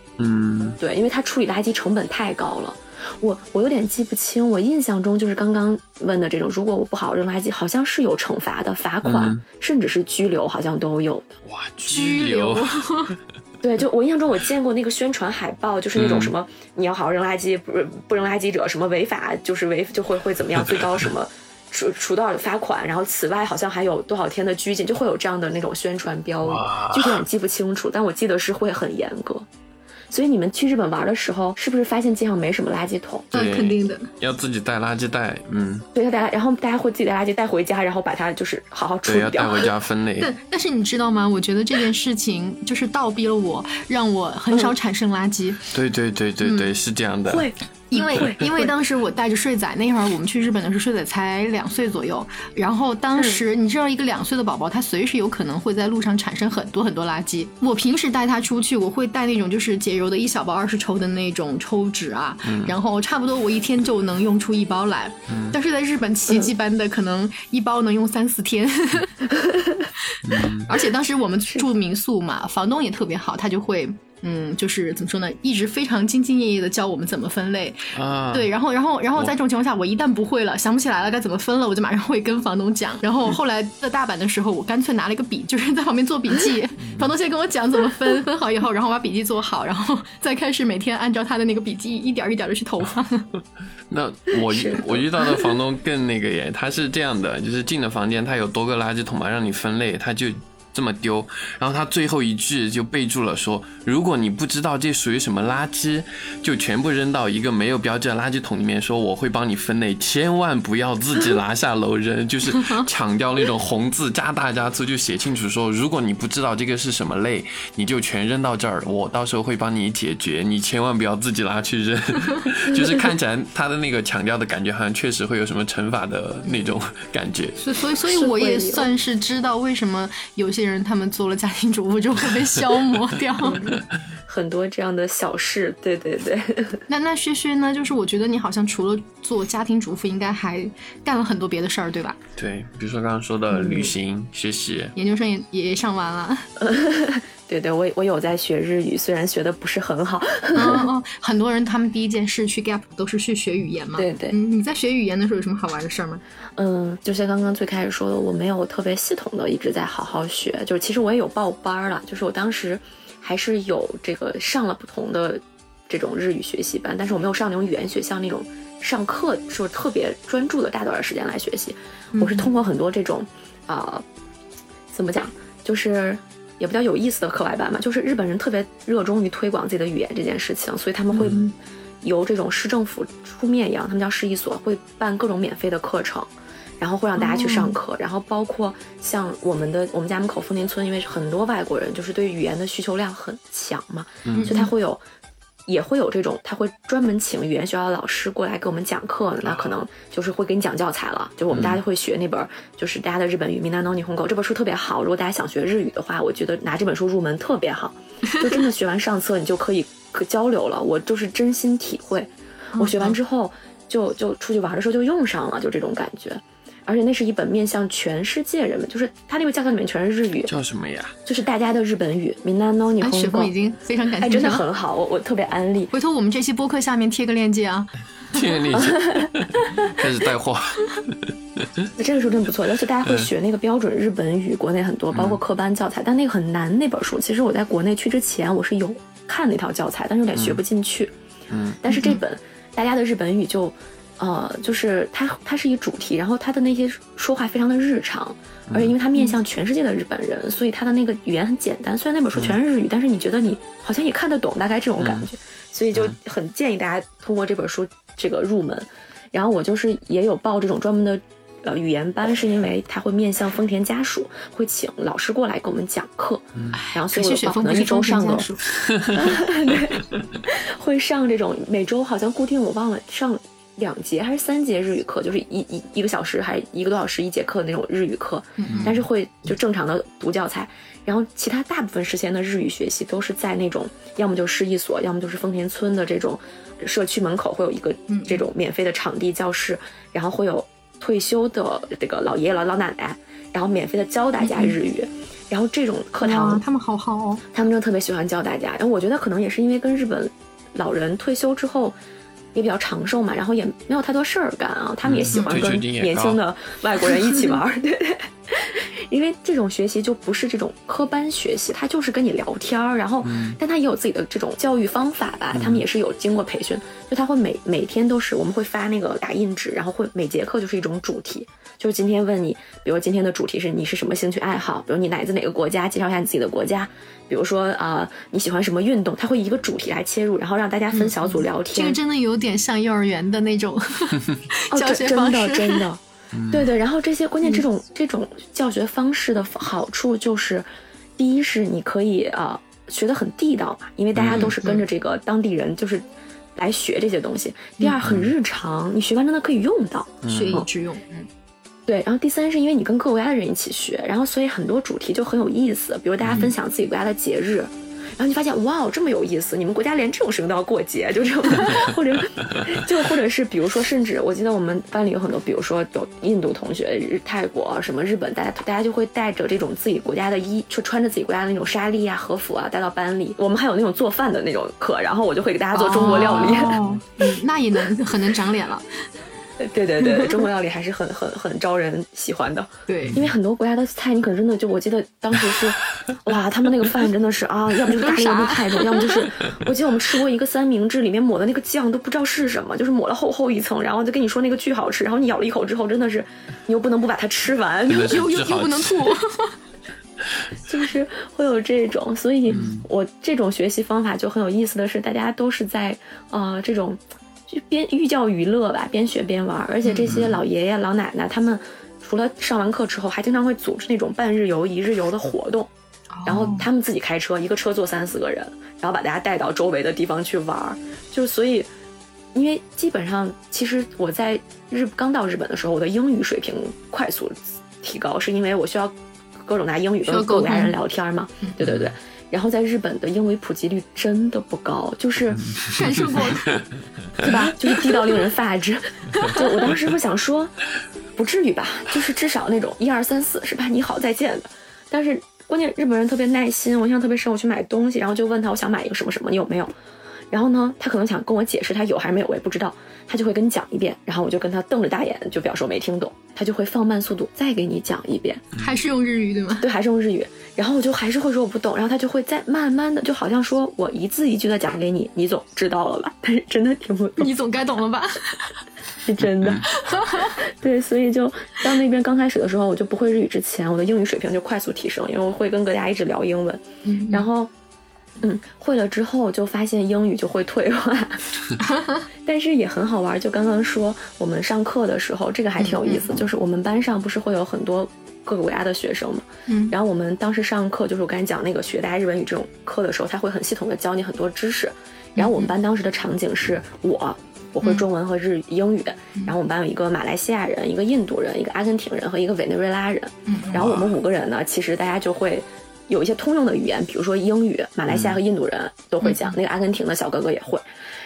[SPEAKER 2] 对，因为它处理垃圾成本太高了。我我有点记不清，我印象中就是刚刚问的这种，如果我不好扔垃圾，好像是有惩罚的，罚款、
[SPEAKER 3] 嗯
[SPEAKER 2] 甚至是拘留，好像都有的。
[SPEAKER 3] 哇
[SPEAKER 1] 拘
[SPEAKER 3] 拘留
[SPEAKER 1] 留
[SPEAKER 2] 对，就我印象中我见过那个宣传海报，就是那种
[SPEAKER 3] 嗯
[SPEAKER 2] 什么、你要好好扔垃圾，不不扔垃圾者什么违法就是违就会会怎么样，最高什么 处处多少罚款，然后此外好像还有多少天的拘禁，就会有这样的那种宣传标语
[SPEAKER 3] 哇，
[SPEAKER 2] 具体我记不清楚，但我记得是会很严格。所以你们去日本玩的时候，是不是发现街上没什么垃圾桶？
[SPEAKER 1] 嗯，
[SPEAKER 3] 对
[SPEAKER 1] 肯定的。
[SPEAKER 3] 要自己带垃圾袋，嗯，
[SPEAKER 2] 对，要带，然后大家会自己带垃圾带回家，然后把它就是好好处，理掉。
[SPEAKER 3] 要带回家分类。
[SPEAKER 1] 但但是你知道吗？我觉得这件事情就是倒逼了我，让我很少产生垃圾。
[SPEAKER 3] 对对对对对，是这样的。
[SPEAKER 2] 会，
[SPEAKER 1] 因为因为当时我带着睡仔，那会儿我们去日本的时候，睡仔才两岁左右。然后当时你知道，一个两岁的宝宝，他随时有可能会在路上产生很多很多垃圾。我平时带他出去，我会带那种就是洁柔的一小包二十抽的那种抽纸啊，然后差不多我一天就能用出一包来。但是在日本奇迹般的，可能一包能用三四天。而且当时我们住民宿嘛，房东也特别好，他就会。嗯，就是怎么说呢，一直非常兢兢业业的教我们怎么分类，
[SPEAKER 3] 啊，
[SPEAKER 1] 对，然后，然后，然后在这种情况下，我一旦不会了，想不起来了该怎么分了，我就马上会跟房东讲。然后后来在大阪的时候，我干脆拿了一个笔，就是在旁边做笔记。房东先跟我讲怎么分，分好以后，然后我把笔记做好，然后再开始每天按照他的那个笔记一点儿一点的去投放。
[SPEAKER 3] 那我
[SPEAKER 2] 是
[SPEAKER 3] 我遇到的房东更那个耶，他是这样的，就是进了房间，他有多个垃圾桶嘛，让你分类，他就这么丢。然后他最后一句就备注了说，如果你不知道这属于什么垃圾，就全部扔到一个没有标志的垃圾桶里面，说我会帮你分类，千万不要自己拿下楼扔，就是强调那种红字加大加粗，就写清楚说，如果你不知道这个是什么类，你就全扔到这儿，我到时候会帮你解决，你千万不要自己拿去扔。就是看起来他的那个强调的感觉，好像确实会有什么惩罚的那种感觉。
[SPEAKER 1] 所以，所以，所以我也算是知道为什么有些人他们做了家庭主妇就会被消磨掉。
[SPEAKER 2] 很 很多这样的小事。对对对。
[SPEAKER 1] 那那薛薛呢？就是我觉得你好像除了做家庭主妇，应该还干了很多别的事儿，对吧？
[SPEAKER 3] 对，比如说刚刚说的旅行、学习，
[SPEAKER 1] 研究生也也上完了。
[SPEAKER 2] 对对，我我有在学日语，虽然学的不是很好。
[SPEAKER 1] 哦，很多人他们第一件事去 Gap 都是去学语言嘛。
[SPEAKER 2] 对对。
[SPEAKER 1] 你在学语言的时候有什么好玩的事儿吗？
[SPEAKER 2] 嗯，就像刚刚最开始说的，我没有特别系统的一直在好好学，就是其实我也有报班了，就是我当时还是有这个上了不同的这种日语学习班，但是我没有上那种语言学校那种上课是特别专注的大段时间来学习，我是通过很多这种啊，怎么讲，就是。也比较有意思的课外班嘛，就是日本人特别热衷于推广自己的语言这件事情，所以他们会由这种市政府出面一样，他们叫市一所，会办各种免费的课程，然后会让大家去上课，然后包括像我们的我们家门口丰田村，因为很多外国人就是对语言的需求量很强嘛，所以他会有。也会有这种，他会专门请语言学校的老师过来给我们讲课，那可能就是会给你讲教材了。就是我们大家会学那本，就是大家的日本语《Minano Nihongo》这本书特别好。如果大家想学日语的话，我觉得拿这本书入门特别好，就真的学完上册你就可以可交流了。我就是真心体会，我学完之后就就出去玩的时候就用上了，就这种感觉。而且那是一本面向全世界人们，就是他那个教材里面全是日语，
[SPEAKER 3] 叫什么呀？
[SPEAKER 2] 就是大家的日本语。Minano Nihongo，
[SPEAKER 1] 雪峰已经非常感
[SPEAKER 2] 谢，哎，真的很好，我我特别安利。
[SPEAKER 1] 回头我们这期播客下面贴个链接啊，
[SPEAKER 3] 贴个链接，开始带货。
[SPEAKER 2] 那这个书真不错，而且大家会学那个标准日本语，国内很多，包括课班教材，但那个很难。那本书其实我在国内去之前我是有看那套教材，但是有点学不进去。
[SPEAKER 3] 嗯，
[SPEAKER 2] 但是这本大家的日本语就。呃，就是它，它是一主题，然后它的那些说话非常的日常，而且因为它面向全世界的日本人，所以他的那个语言很简单。虽然那本书全是日语，但是你觉得你好像也看得懂，大概这种感觉，所以就很建议大家通过这本书这个入门。然后我就是也有报这种专门的呃语言班，是因为他会面向丰田家属，会请老师过来给我们讲课，然后所以我可能一周上个，会上这种每周好像固定我忘了上。两节还是三节日语课，就是一一一个小时还是一个多小时一节课的那种日语课，但是会就正常的读教材，然后其他大部分时间的日语学习都是在那种要么就是一所，要么就是丰田村的这种社区门口会有一个这种免费的场地教室，然后会有退休的这个老爷爷老老奶奶，然后免费的教大家日语，然后这种课堂
[SPEAKER 1] 他们好好哦，
[SPEAKER 2] 他们真的特别喜欢教大家，然后我觉得可能也是因为跟日本老人退休之后。也比较长寿嘛，然后也没有太多事儿干啊，他们也喜欢跟年轻的外国人一起玩，对对。因为这种学习就不是这种科班学习，他就是跟你聊天儿，然后，但他也有自己的这种教育方法吧，他们也是有经过培训，就他会每每天都是我们会发那个打印纸，然后会每节课就是一种主题。就是今天问你，比如今天的主题是你是什么兴趣爱好？比如你来自哪个国家？介绍一下你自己的国家。比如说啊，你喜欢什么运动？他会一个主题来切入，然后让大家分小组聊天。
[SPEAKER 1] 这个真的有点像幼儿园的那种 教学方
[SPEAKER 2] 式。真 的真的，对对。然后这些关键这种这种教学方式的好处就是，第一是你可以啊学得很地道嘛，因为大家都是跟着这个当地人就是来学这些东西。第二很日常，你学完真的可以用到，
[SPEAKER 1] 学以致用。嗯。
[SPEAKER 2] 对，然后第三是因为你跟各国家的人一起学，然后所以很多主题就很有意思，比如大家分享自己国家的节日，然后你发现哇，这么有意思，你们国家连这种事情都要过节，就这种，或者就或者是比如说，甚至我记得我们班里有很多，比如说有印度同学、泰国什么日本，大家大家就会带着这种自己国家的衣，就穿着自己国家的那种纱丽啊、和服啊带到班里。我们还有那种做饭的那种课，然后我就会给大家做中国料理，
[SPEAKER 1] 嗯，那也能很能长脸了。
[SPEAKER 2] 对对对，中国料理还是很很很招人喜欢的。
[SPEAKER 1] 对，
[SPEAKER 2] 因为很多国家的菜，你可能真的就我记得当时是，哇，他们那个饭真的是啊，要么就是咖喱味太重，要么就是我记得我们吃过一个三明治，里面抹的那个酱都不知道是什么，就是抹了厚厚一层，然后就跟你说那个巨好吃，然后你咬了一口之后，真的是你又不能不把它吃完，
[SPEAKER 1] 又又又不能吐，
[SPEAKER 2] 就是会有这种，所以我这种学习方法就很有意思的是，大家都是在呃这种。就边寓教于乐吧，边学边玩，而且这些老爷爷老奶奶他们除了上完课之后，还经常会组织那种半日游、一日游的活动，然后他们自己开车，一个车坐三四个人，然后把大家带到周围的地方去玩。就所以，因为基本上其实我在日刚到日本的时候，我的英语水平快速提高，是因为我需要各种拿英语跟各国家人聊天嘛。对对对。然后在日本的英语普及率真的不高，就是
[SPEAKER 1] 战胜过，
[SPEAKER 2] 对吧？就是低到令人发指。就我当时不想说，不至于吧？就是至少那种一二三四是吧？你好，再见的。但是关键日本人特别耐心，我印象特别深。我去买东西，然后就问他我想买一个什么什么，你有没有？然后呢，他可能想跟我解释他有还是没有，我也不知道。他就会跟你讲一遍，然后我就跟他瞪着大眼，就表示我没听懂。他就会放慢速度再给你讲一遍，
[SPEAKER 1] 还是用日语对吗？
[SPEAKER 2] 对，还是用日语。然后我就还是会说我不懂，然后他就会再慢慢的，就好像说我一字一句的讲给你，你总知道了吧？但是真的听不懂，
[SPEAKER 1] 你总该懂了吧？
[SPEAKER 2] 是 真的。对，所以就到那边刚开始的时候，我就不会日语之前，我的英语水平就快速提升，因为我会跟各家一直聊英文，然后。嗯，会了之后就发现英语就会退化，但是也很好玩。就刚刚说我们上课的时候，这个还挺有意思。就是我们班上不是会有很多各个国家的学生嘛，嗯，然后我们当时上课，就是我刚才讲那个学大家日文语这种课的时候，他会很系统的教你很多知识。然后我们班当时的场景是我我会中文和日英语，然后我们班有一个马来西亚人、一个印度人、一个阿根廷人和一个委内瑞拉人，嗯，然后我们五个人呢，其实大家就会。有一些通用的语言，比如说英语，马来西亚和印度人都会讲，那个阿根廷的小哥哥也会。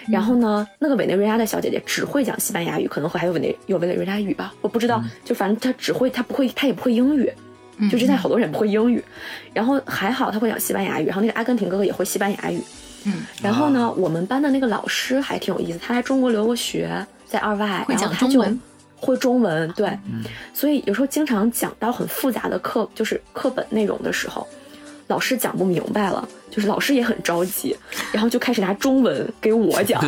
[SPEAKER 2] 然后呢，那个委内瑞拉的小姐姐只会讲西班牙语，可能会还有委内有委内瑞拉语吧，我不知道。就反正她只会，她不会，她也不会英语。就之前好多人不会英语，然后还好她会讲西班牙语，然后那个阿根廷哥哥也会西班牙语。嗯。然后呢，我们班的那个老师还挺有意思，他来中国留过学，在二外，
[SPEAKER 1] 会
[SPEAKER 2] 讲中文，会中文，对。所以有时候经常讲到很复杂的课，就是课本内容的时候。老师讲不明白了，就是老师也很着急，然后就开始拿中文给我讲，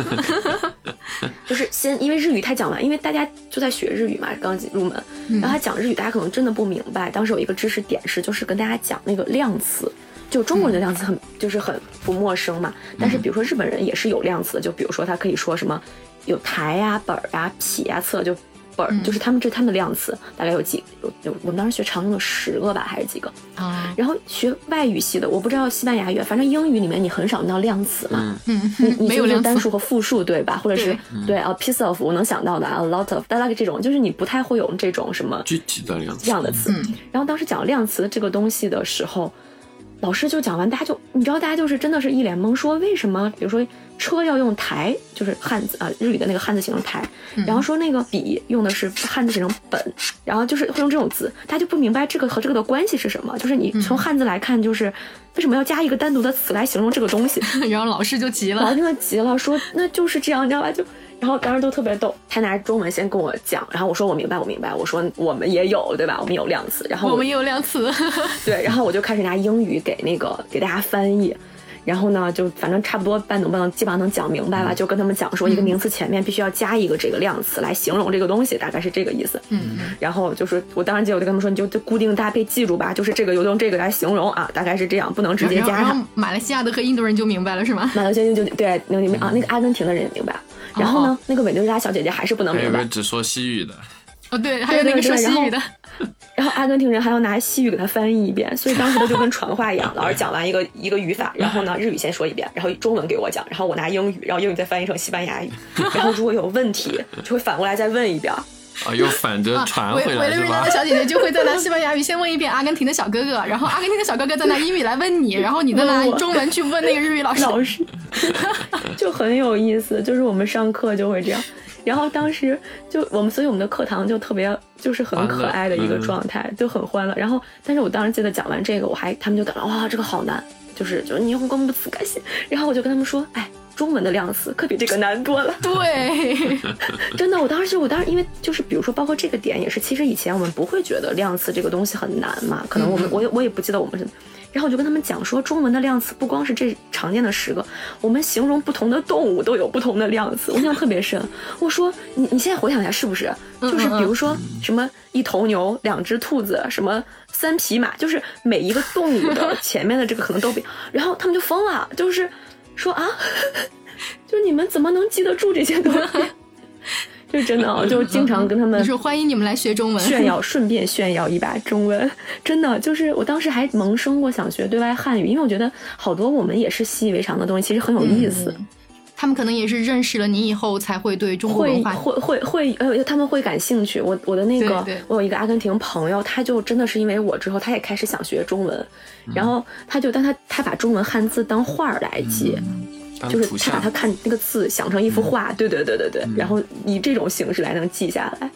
[SPEAKER 2] 就是先因为日语他讲完，因为大家就在学日语嘛，刚入门，然后他讲日语，大家可能真的不明白。当时有一个知识点是，就是跟大家讲那个量词，就中国人的量词很就是很不陌生嘛，但是比如说日本人也是有量词，就比如说他可以说什么有台呀、本儿啊、匹呀、册就。本儿就是他们这他们的量词大概有几有有我们当时学常用的十个吧还是几个啊？然后学外语系的我不知道西班牙语，反正英语里面你很少用到量词嘛，嗯，你你
[SPEAKER 1] 没有
[SPEAKER 2] 单数和复数对吧？或者是对啊，piece of 我能想到的啊，a lot of，大概这种就是你不太会有这种什么
[SPEAKER 3] 具体的量
[SPEAKER 2] 这样的词。然后当时讲量词这个东西的时候。老师就讲完，大家就你知道，大家就是真的是一脸懵，说为什么？比如说车要用台，就是汉字啊，日语的那个汉字形成台，然后说那个笔用的是汉字写成本，然后就是会用这种字，大家就不明白这个和这个的关系是什么。就是你从汉字来看，就是为什么要加一个单独的词来形容这个东西？
[SPEAKER 1] 然后老师就急了，
[SPEAKER 2] 老师就急了，说那就是这样，你知道吧？就。然后当时都特别逗，他拿中文先跟我讲，然后我说我明白，我明白，我说我们也有，对吧？我们有量词，然后
[SPEAKER 1] 我们也有量词，
[SPEAKER 2] 对，然后我就开始拿英语给那个给大家翻译，然后呢，就反正差不多半懂半懂，基本上能讲明白吧，就跟他们讲说一个名词前面必须要加一个这个量词来形容这个东西，大概是这个意思。嗯，然后就是我当时记得我就跟他们说，你就就固定搭配记住吧，就是这个就用这个来形容啊，大概是这样，不能直接加上。
[SPEAKER 1] 马来西亚的和印度人就明白了是吗？
[SPEAKER 2] 马来西亚就对，能明白啊，那个阿根廷的人也明白。然后呢，那个委内瑞拉小姐姐还是不能明白。
[SPEAKER 3] 只说西语的。
[SPEAKER 1] 哦，对，还有那个说西语的。
[SPEAKER 2] 然后阿根廷人还要拿西语给他翻译一遍，所以当时他就跟传话一样，老师讲完一个一个语法，然后呢日语先说一遍，然后中文给我讲，然后我拿英语，然后英语再翻译成西班牙语，然后如果有问题 就会反过来再问一遍。
[SPEAKER 3] 啊，又反着传回来是吧？
[SPEAKER 1] 小姐姐就会再拿西班牙语先问一遍阿根廷的小哥哥，然后阿根廷的小哥哥再拿英语来问你，然后你再拿中文去问那个日语老师。
[SPEAKER 2] 老师就很有意思，就是我们上课就会这样。然后当时就我们，所以我们的课堂就特别就是很可爱的一个状态，就很欢乐。然后，但是我当时记得讲完这个，我还他们就等了，哇，这个好难，就是就是霓虹光不词改写。然后我就跟他们说，哎，中文的量词可比这个难多了。
[SPEAKER 1] 对，
[SPEAKER 2] 真的，我当时就我当时因为就是比如说，包括这个点也是，其实以前我们不会觉得量词这个东西很难嘛，可能我们我也我也不记得我们是。然后我就跟他们讲说，中文的量词不光是这常见的十个，我们形容不同的动物都有不同的量词。我印象特别深。我说你你现在回想一下，是不是就是比如说什么一头牛、两只兔子、什么三匹马，就是每一个动物的 前面的这个可能都比。然后他们就疯了，就是说啊，就是你们怎么能记得住这些东西？就真的，就经常跟他们
[SPEAKER 1] 说欢迎你们来学中文，
[SPEAKER 2] 炫耀，顺便炫耀一把中文。真的，就是我当时还萌生过想学对外汉语，因为我觉得好多我们也是习以为常的东西，其实很有意思。
[SPEAKER 1] 他们可能也是认识了你以后才会对中国文化
[SPEAKER 2] 会会会呃他们会感兴趣。我我的那个我有一个阿根廷朋友，他就真的是因为我之后，他也开始想学中文，然后他就当他他把中文汉字当画儿来记。就是他把他看那个字想成一幅画，对对对对对，然后以这种形式来能记下来，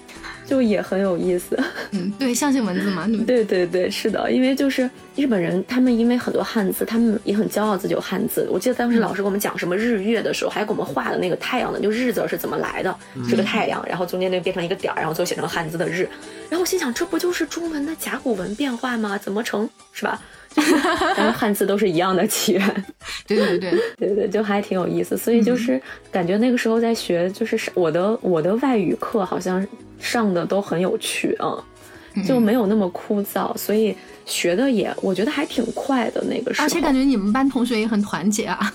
[SPEAKER 2] 就也很有意思。
[SPEAKER 1] 嗯，对，象形文字嘛，
[SPEAKER 2] 对对对，是的，因为就是日本人，他们因为很多汉字，他们也很骄傲自己有汉字。我记得当时老师给我们讲什么日月的时候，还给我们画的那个太阳的，就日字是怎么来的，是个太阳，然后中间那变成一个点儿，然后最后写成汉字的日。然后我心想，这不就是中文的甲骨文变化吗？怎么成是吧？但是汉字都是一样的起源，
[SPEAKER 1] 对对对
[SPEAKER 2] 对对，就还挺有意思。所以就是感觉那个时候在学，就是我的我的外语课好像上的都很有趣啊，就没有那么枯燥，所以学的也我觉得还挺快的那个时候。
[SPEAKER 1] 而且感觉你们班同学也很团结啊。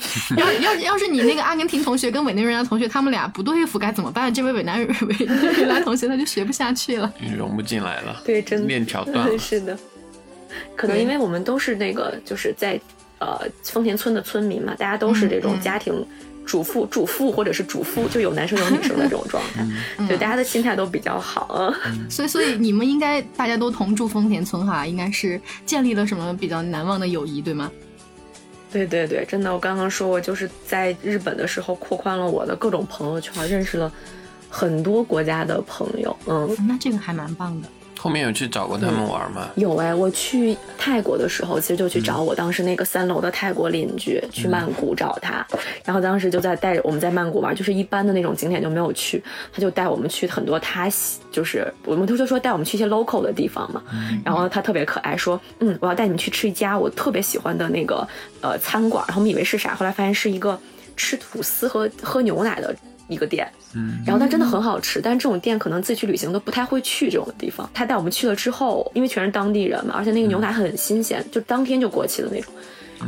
[SPEAKER 1] 要要要是你那个阿根廷同学跟委内瑞拉同学他们俩不对付该怎么办？这位委内委内瑞拉同学他就学不下去了，
[SPEAKER 3] 融不进来了。
[SPEAKER 2] 对，真
[SPEAKER 3] 的面条断了。
[SPEAKER 2] 是的。可能因为我们都是那个，就是在呃丰田村的村民嘛，大家都是这种家庭主妇、主妇或者是主妇，就有男生有女生的这种状态，对大家的心态都比较好。
[SPEAKER 1] 所以，所以你们应该大家都同住丰田村哈，应该是建立了什么比较难忘的友谊，对吗？
[SPEAKER 2] 对对对，真的，我刚刚说过，就是在日本的时候扩宽了我的各种朋友圈，认识了很多国家的朋友。嗯，
[SPEAKER 1] 那这个还蛮棒的。
[SPEAKER 3] 后面有去找过他们玩吗？
[SPEAKER 2] 有哎，我去泰国的时候，其实就去找我当时那个三楼的泰国邻居，去曼谷找他。然后当时就在带着我们在曼谷玩，就是一般的那种景点就没有去，他就带我们去很多他就是我们都就说带我们去一些 local 的地方嘛。然后他特别可爱，说嗯，我要带你们去吃一家我特别喜欢的那个呃餐馆。然后我们以为是啥，后来发现是一个吃吐司和喝牛奶的。一个店，嗯，然后它真的很好吃，但是这种店可能自己去旅行都不太会去这种地方。他带我们去了之后，因为全是当地人嘛，而且那个牛奶很新鲜，就当天就过期的那种。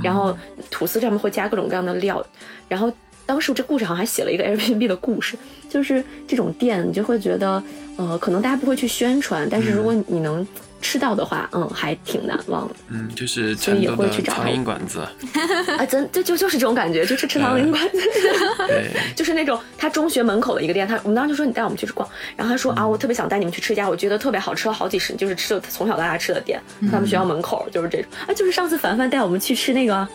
[SPEAKER 2] 然后吐司上面会加各种各样的料，然后当时这故事好像还写了一个 Airbnb 的故事，就是这种店你就会觉得，呃，可能大家不会去宣传，但是如果你能。吃到的话，嗯，还挺难忘的。
[SPEAKER 3] 嗯，就是所以
[SPEAKER 2] 也会去找
[SPEAKER 3] 苍蝇馆子。
[SPEAKER 2] 啊，真就就就是这种感觉，就是吃苍蝇馆子。
[SPEAKER 3] 对，
[SPEAKER 2] 就是那种他中学门口的一个店，他我们当时就说你带我们去吃逛，然后他说啊，我特别想带你们去吃一家我觉得特别好吃了好几十，就是吃了从小到大吃的店，他们学校门口就是这种。啊，就是上次凡凡带我们去吃那个，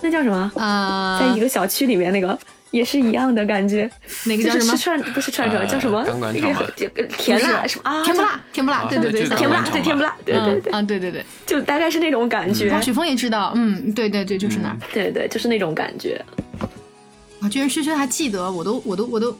[SPEAKER 2] 那叫什么啊？在一个小区里面那个。也是一样的感觉，
[SPEAKER 1] 哪个叫什么？
[SPEAKER 2] 串不是串串，叫什么？那个甜辣什么啊？
[SPEAKER 1] 甜不辣？甜不辣？对对对，
[SPEAKER 2] 甜不辣？对甜不辣？对对对
[SPEAKER 1] 啊，对对对，
[SPEAKER 2] 就大概是那种感觉。
[SPEAKER 1] 许峰也知道，嗯，对对对，就是那儿。
[SPEAKER 2] 对对，就是那种感觉。
[SPEAKER 1] 啊，居然轩轩还记得，我都我都我都。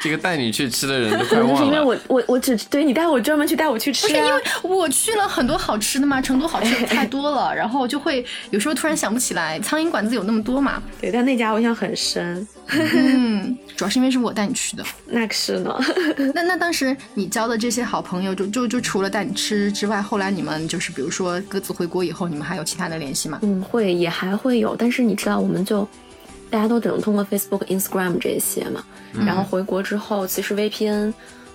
[SPEAKER 3] 这个带你去吃的人都快忘了。
[SPEAKER 2] 是 因为我我我只对你带我专门去带我去吃。
[SPEAKER 1] 不是因为我去了很多好吃的嘛，成都好吃的太多了，然后就会有时候突然想不起来，苍蝇馆子有那么多嘛。
[SPEAKER 2] 对，但那家我印象很深。
[SPEAKER 1] 嗯，主要是因为是我带你去的。
[SPEAKER 2] 那可是呢。
[SPEAKER 1] 那那当时你交的这些好朋友，就就就除了带你吃之外，后来你们就是比如说各自回国以后，你们还有其他的联系吗？
[SPEAKER 2] 嗯，会也还会有，但是你知道，我们就。大家都只能通过 Facebook、Instagram 这些嘛，然后回国之后，其实 VPN，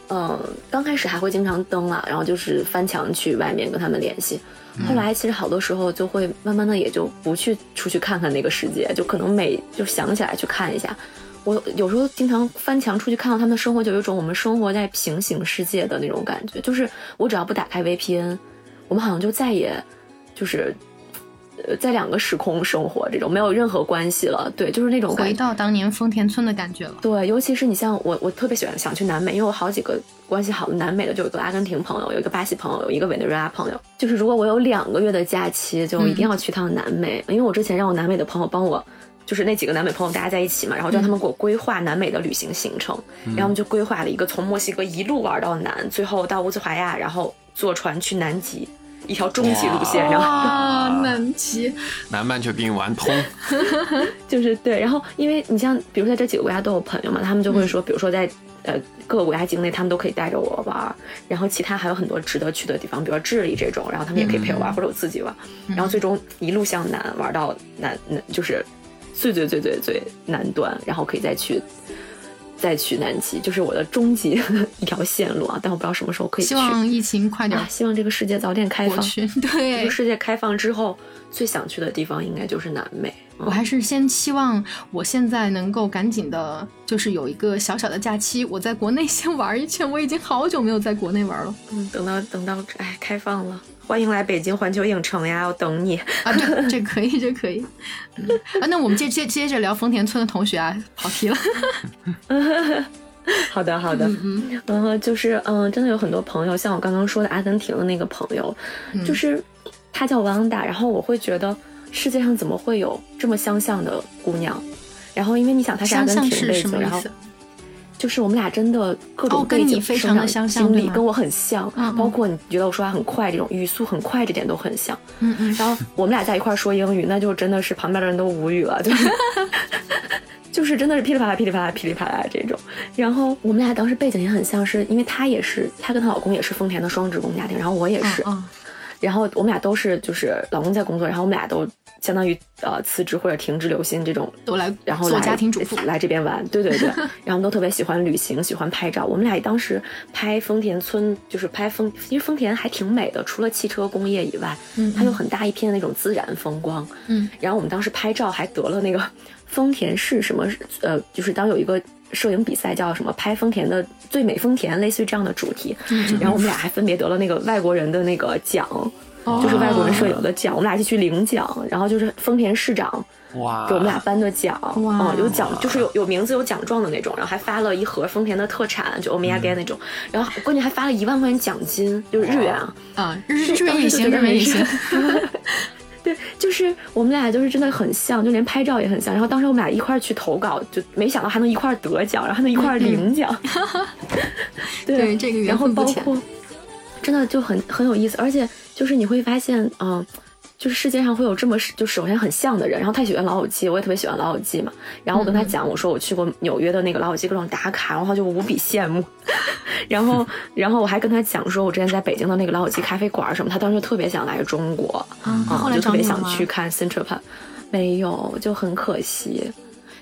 [SPEAKER 2] 嗯，刚开始还会经常登啊，然后就是翻墙去外面跟他们联系。后来其实好多时候就会慢慢的也就不去出去看看那个世界，就可能每就想起来去看一下。我有时候经常翻墙出去看到他们的生活，就有一种我们生活在平行世界的那种感觉。就是我只要不打开 VPN，我们好像就再也就是。呃，在两个时空生活，这种没有任何关系了。对，就是那种
[SPEAKER 1] 回到当年丰田村的感觉了。
[SPEAKER 2] 对，尤其是你像我，我特别喜欢想去南美，因为我好几个关系好的南美的，就有个阿根廷朋友，有一个巴西朋友，有一个委内瑞拉朋友。就是如果我有两个月的假期，就一定要去趟南美，因为我之前让我南美的朋友帮我，就是那几个南美朋友大家在一起嘛，然后叫他们给我规划南美的旅行行程，然后我们就规划了一个从墨西哥一路玩到南，最后到乌兹华亚，然后坐船去南极。一条终极路线，然
[SPEAKER 1] 后啊南极，
[SPEAKER 3] 南半球给你玩通，
[SPEAKER 2] 就是对。然后，因为你像，比如在这几个国家都有朋友嘛，他们就会说，比如说在呃各个国家境内，他们都可以带着我玩。然后，其他还有很多值得去的地方，比如说智利这种，然后他们也可以陪我玩，或者我自己玩。然后最终一路向南玩到南南，就是最最最最最南端，然后可以再去。再去南极，就是我的终极 一条线路啊！但我不知道什么时候可以去。
[SPEAKER 1] 希望疫情快点，
[SPEAKER 2] 希望这个世界早点开放。
[SPEAKER 1] 对，
[SPEAKER 2] 这个世界开放之后，最想去的地方应该就是南美。
[SPEAKER 1] 我还是先期望我现在能够赶紧的，就是有一个小小的假期，我在国内先玩一圈。我已经好久没有在国内玩了。
[SPEAKER 2] 嗯，等到等到哎开放了。欢迎来北京环球影城呀！我等你
[SPEAKER 1] 啊！这这可以，这可以。啊，那我们接接接着聊丰田村的同学啊，跑题了。
[SPEAKER 2] 好的，好的。嗯嗯，就是嗯，真的有很多朋友，像我刚刚说的阿根廷的那个朋友，就是他叫汪达，然后我会觉得世界上怎么会有这么相像的姑娘？然后因为你想，她是阿根廷背景，然后。就是我们俩真的各种背景、
[SPEAKER 1] 成长
[SPEAKER 2] 经历跟我很像，包括你觉得我说话很快，这种语速很快，这点都很像。
[SPEAKER 1] 嗯嗯。
[SPEAKER 2] 然后我们俩在一块说英语，那就真的是旁边的人都无语了，就是，就是真的是噼里啪啦、噼里啪啦、噼里啪啦这种。然后我们俩当时背景也很像是，因为她也是，她跟她老公也是丰田的双职工家庭，然后我也是。然后我们俩都是，就是老公在工作，然后我们俩都相当于呃辞职或者停职留薪这种，
[SPEAKER 1] 都来，
[SPEAKER 2] 然后
[SPEAKER 1] 做家庭主妇
[SPEAKER 2] 来这边玩，对对对，然后我们都特别喜欢旅行，喜欢拍照。我们俩当时拍丰田村，就是拍丰，其实丰田还挺美的，除了汽车工业以外，嗯，它有很大一片那种自然风光，
[SPEAKER 1] 嗯，
[SPEAKER 2] 然后我们当时拍照还得了那个丰田市什么，呃，就是当有一个。摄影比赛叫什么？拍丰田的最美丰田，类似于这样的主题。然后我们俩还分别得了那个外国人的那个奖，就是外国人摄影的奖。我们俩就去领奖，然后就是丰田市长
[SPEAKER 3] 哇
[SPEAKER 2] 给我们俩颁的奖，嗯，有奖就是有有名字有奖状的那种，然后还发了一盒丰田的特产，就欧米茄那种。然后关键还发了一万块钱奖金，就是日元啊，
[SPEAKER 1] 啊日日元也行，日元也行。
[SPEAKER 2] 对，就是我们俩就是真的很像，就连拍照也很像。然后当时我们俩一块去投稿，就没想到还能一块得奖，然后还能一块领奖。
[SPEAKER 1] 对，这个
[SPEAKER 2] 然后包括真的就很很有意思，而且就是你会发现，嗯。就是世界上会有这么就首先很像的人，然后他喜欢老友记，我也特别喜欢老友记嘛。然后我跟他讲，我说我去过纽约的那个老友记各种打卡，然后他就无比羡慕。然后，然后我还跟他讲说，我之前在北京的那个老友记咖啡馆什么，他当时特别想来中国，
[SPEAKER 1] 啊，
[SPEAKER 2] 就特别想去看 Central Park，没有，就很可惜。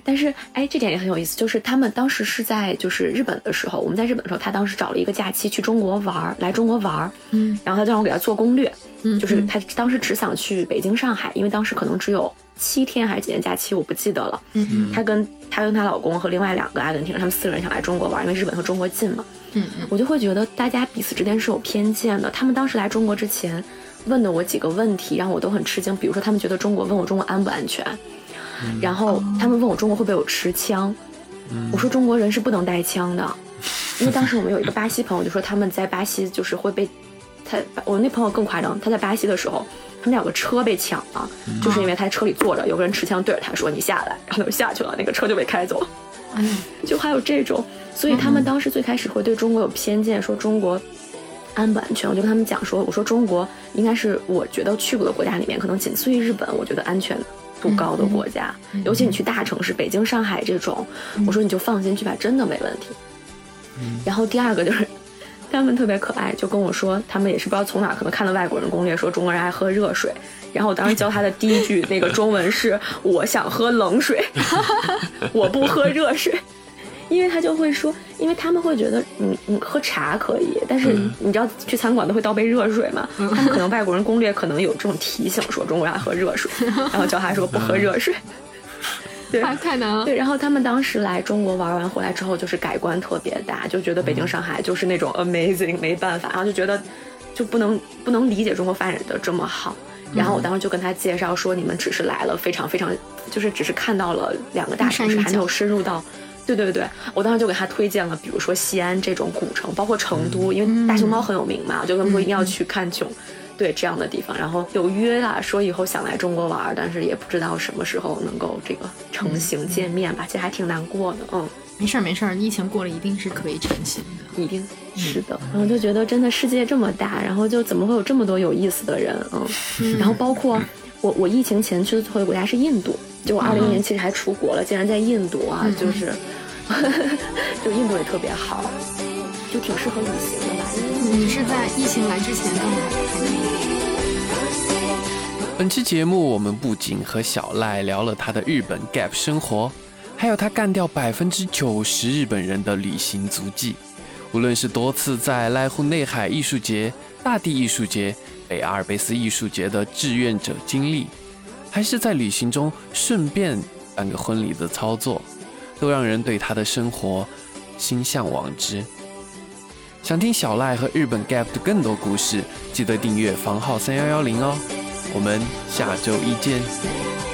[SPEAKER 2] 但是，哎，这点也很有意思，就是他们当时是在就是日本的时候，我们在日本的时候，他当时找了一个假期去中国玩儿，来中国玩儿，
[SPEAKER 1] 嗯，
[SPEAKER 2] 然后他就让我给他做攻略，
[SPEAKER 1] 嗯，
[SPEAKER 2] 就是他当时只想去北京、上海，因为当时可能只有七天还是几天假期，我不记得了，
[SPEAKER 1] 嗯嗯，
[SPEAKER 2] 他跟他跟他老公和另外两个阿根廷，他们四个人想来中国玩，因为日本和中国近嘛，
[SPEAKER 1] 嗯嗯，
[SPEAKER 2] 我就会觉得大家彼此之间是有偏见的，他们当时来中国之前问的我几个问题，让我都很吃惊，比如说他们觉得中国问我中国安不安全。然后他们问我中国会不会有持枪，我说中国人是不能带枪的，因为当时我们有一个巴西朋友就说他们在巴西就是会被，他我那朋友更夸张，他在巴西的时候，他们两个车被抢了，就是因为他在车里坐着，有个人持枪对着他说你下来，然后他就下去了，那个车就被开走。了，就还有这种，所以他们当时最开始会对中国有偏见，说中国安不安全，我就跟他们讲说，我说中国应该是我觉得去过的国家里面可能仅次于日本，我觉得安全的。不高的国家，尤其你去大城市，北京、上海这种，我说你就放心去吧，真的没问题。然后第二个就是，他们特别可爱，就跟我说，他们也是不知道从哪可能看到外国人攻略，说中国人爱喝热水。然后我当时教他的第一句那个中文是：我想喝冷水，我不喝热水。因为他就会说，因为他们会觉得，你你喝茶可以，但是你知道去餐馆都会倒杯热水嘛？他们可能外国人攻略可能有这种提醒，说中国人爱喝热水，然后教他说不喝热水。对，
[SPEAKER 1] 太难了。
[SPEAKER 2] 对，然后他们当时来中国玩完回来之后，就是改观特别大，就觉得北京、上海就是那种 amazing，没办法，然后就觉得就不能不能理解中国发展的这么好。然后我当时就跟他介绍说，你们只是来了非常非常，就是只是看到了两个大城市，还没有深入到。对对对，我当时就给他推荐了，比如说西安这种古城，包括成都，因为大熊猫很有名嘛，就跟他们说一定要去看囧，对这样的地方。然后有约了，说以后想来中国玩，但是也不知道什么时候能够这个成型见面吧，其实还挺难过的。嗯，
[SPEAKER 1] 没事儿没事儿，疫情过了一定是可以成型的，
[SPEAKER 2] 一定是的。然后就觉得真的世界这么大，然后就怎么会有这么多有意思的人？嗯，然后包括我，我疫情前去的最后一个国家是印度。就我二零年其实还出国了，竟然在印度啊，就是，就印度也特别好，就挺适合旅行的吧。
[SPEAKER 1] 你是在疫情来之前干嘛？
[SPEAKER 3] 本期节目我们不仅和小赖聊了他的日本 gap 生活。还有他干掉百分之九十日本人的旅行足迹。无论是多次在濑户内海艺术节、大地艺术节、北阿尔卑斯艺术节的志愿者经历，还是在旅行中顺便办个婚礼的操作，都让人对他的生活心向往之。想听小赖和日本 Gap 的更多故事，记得订阅房号三幺幺零哦。我们下周一见。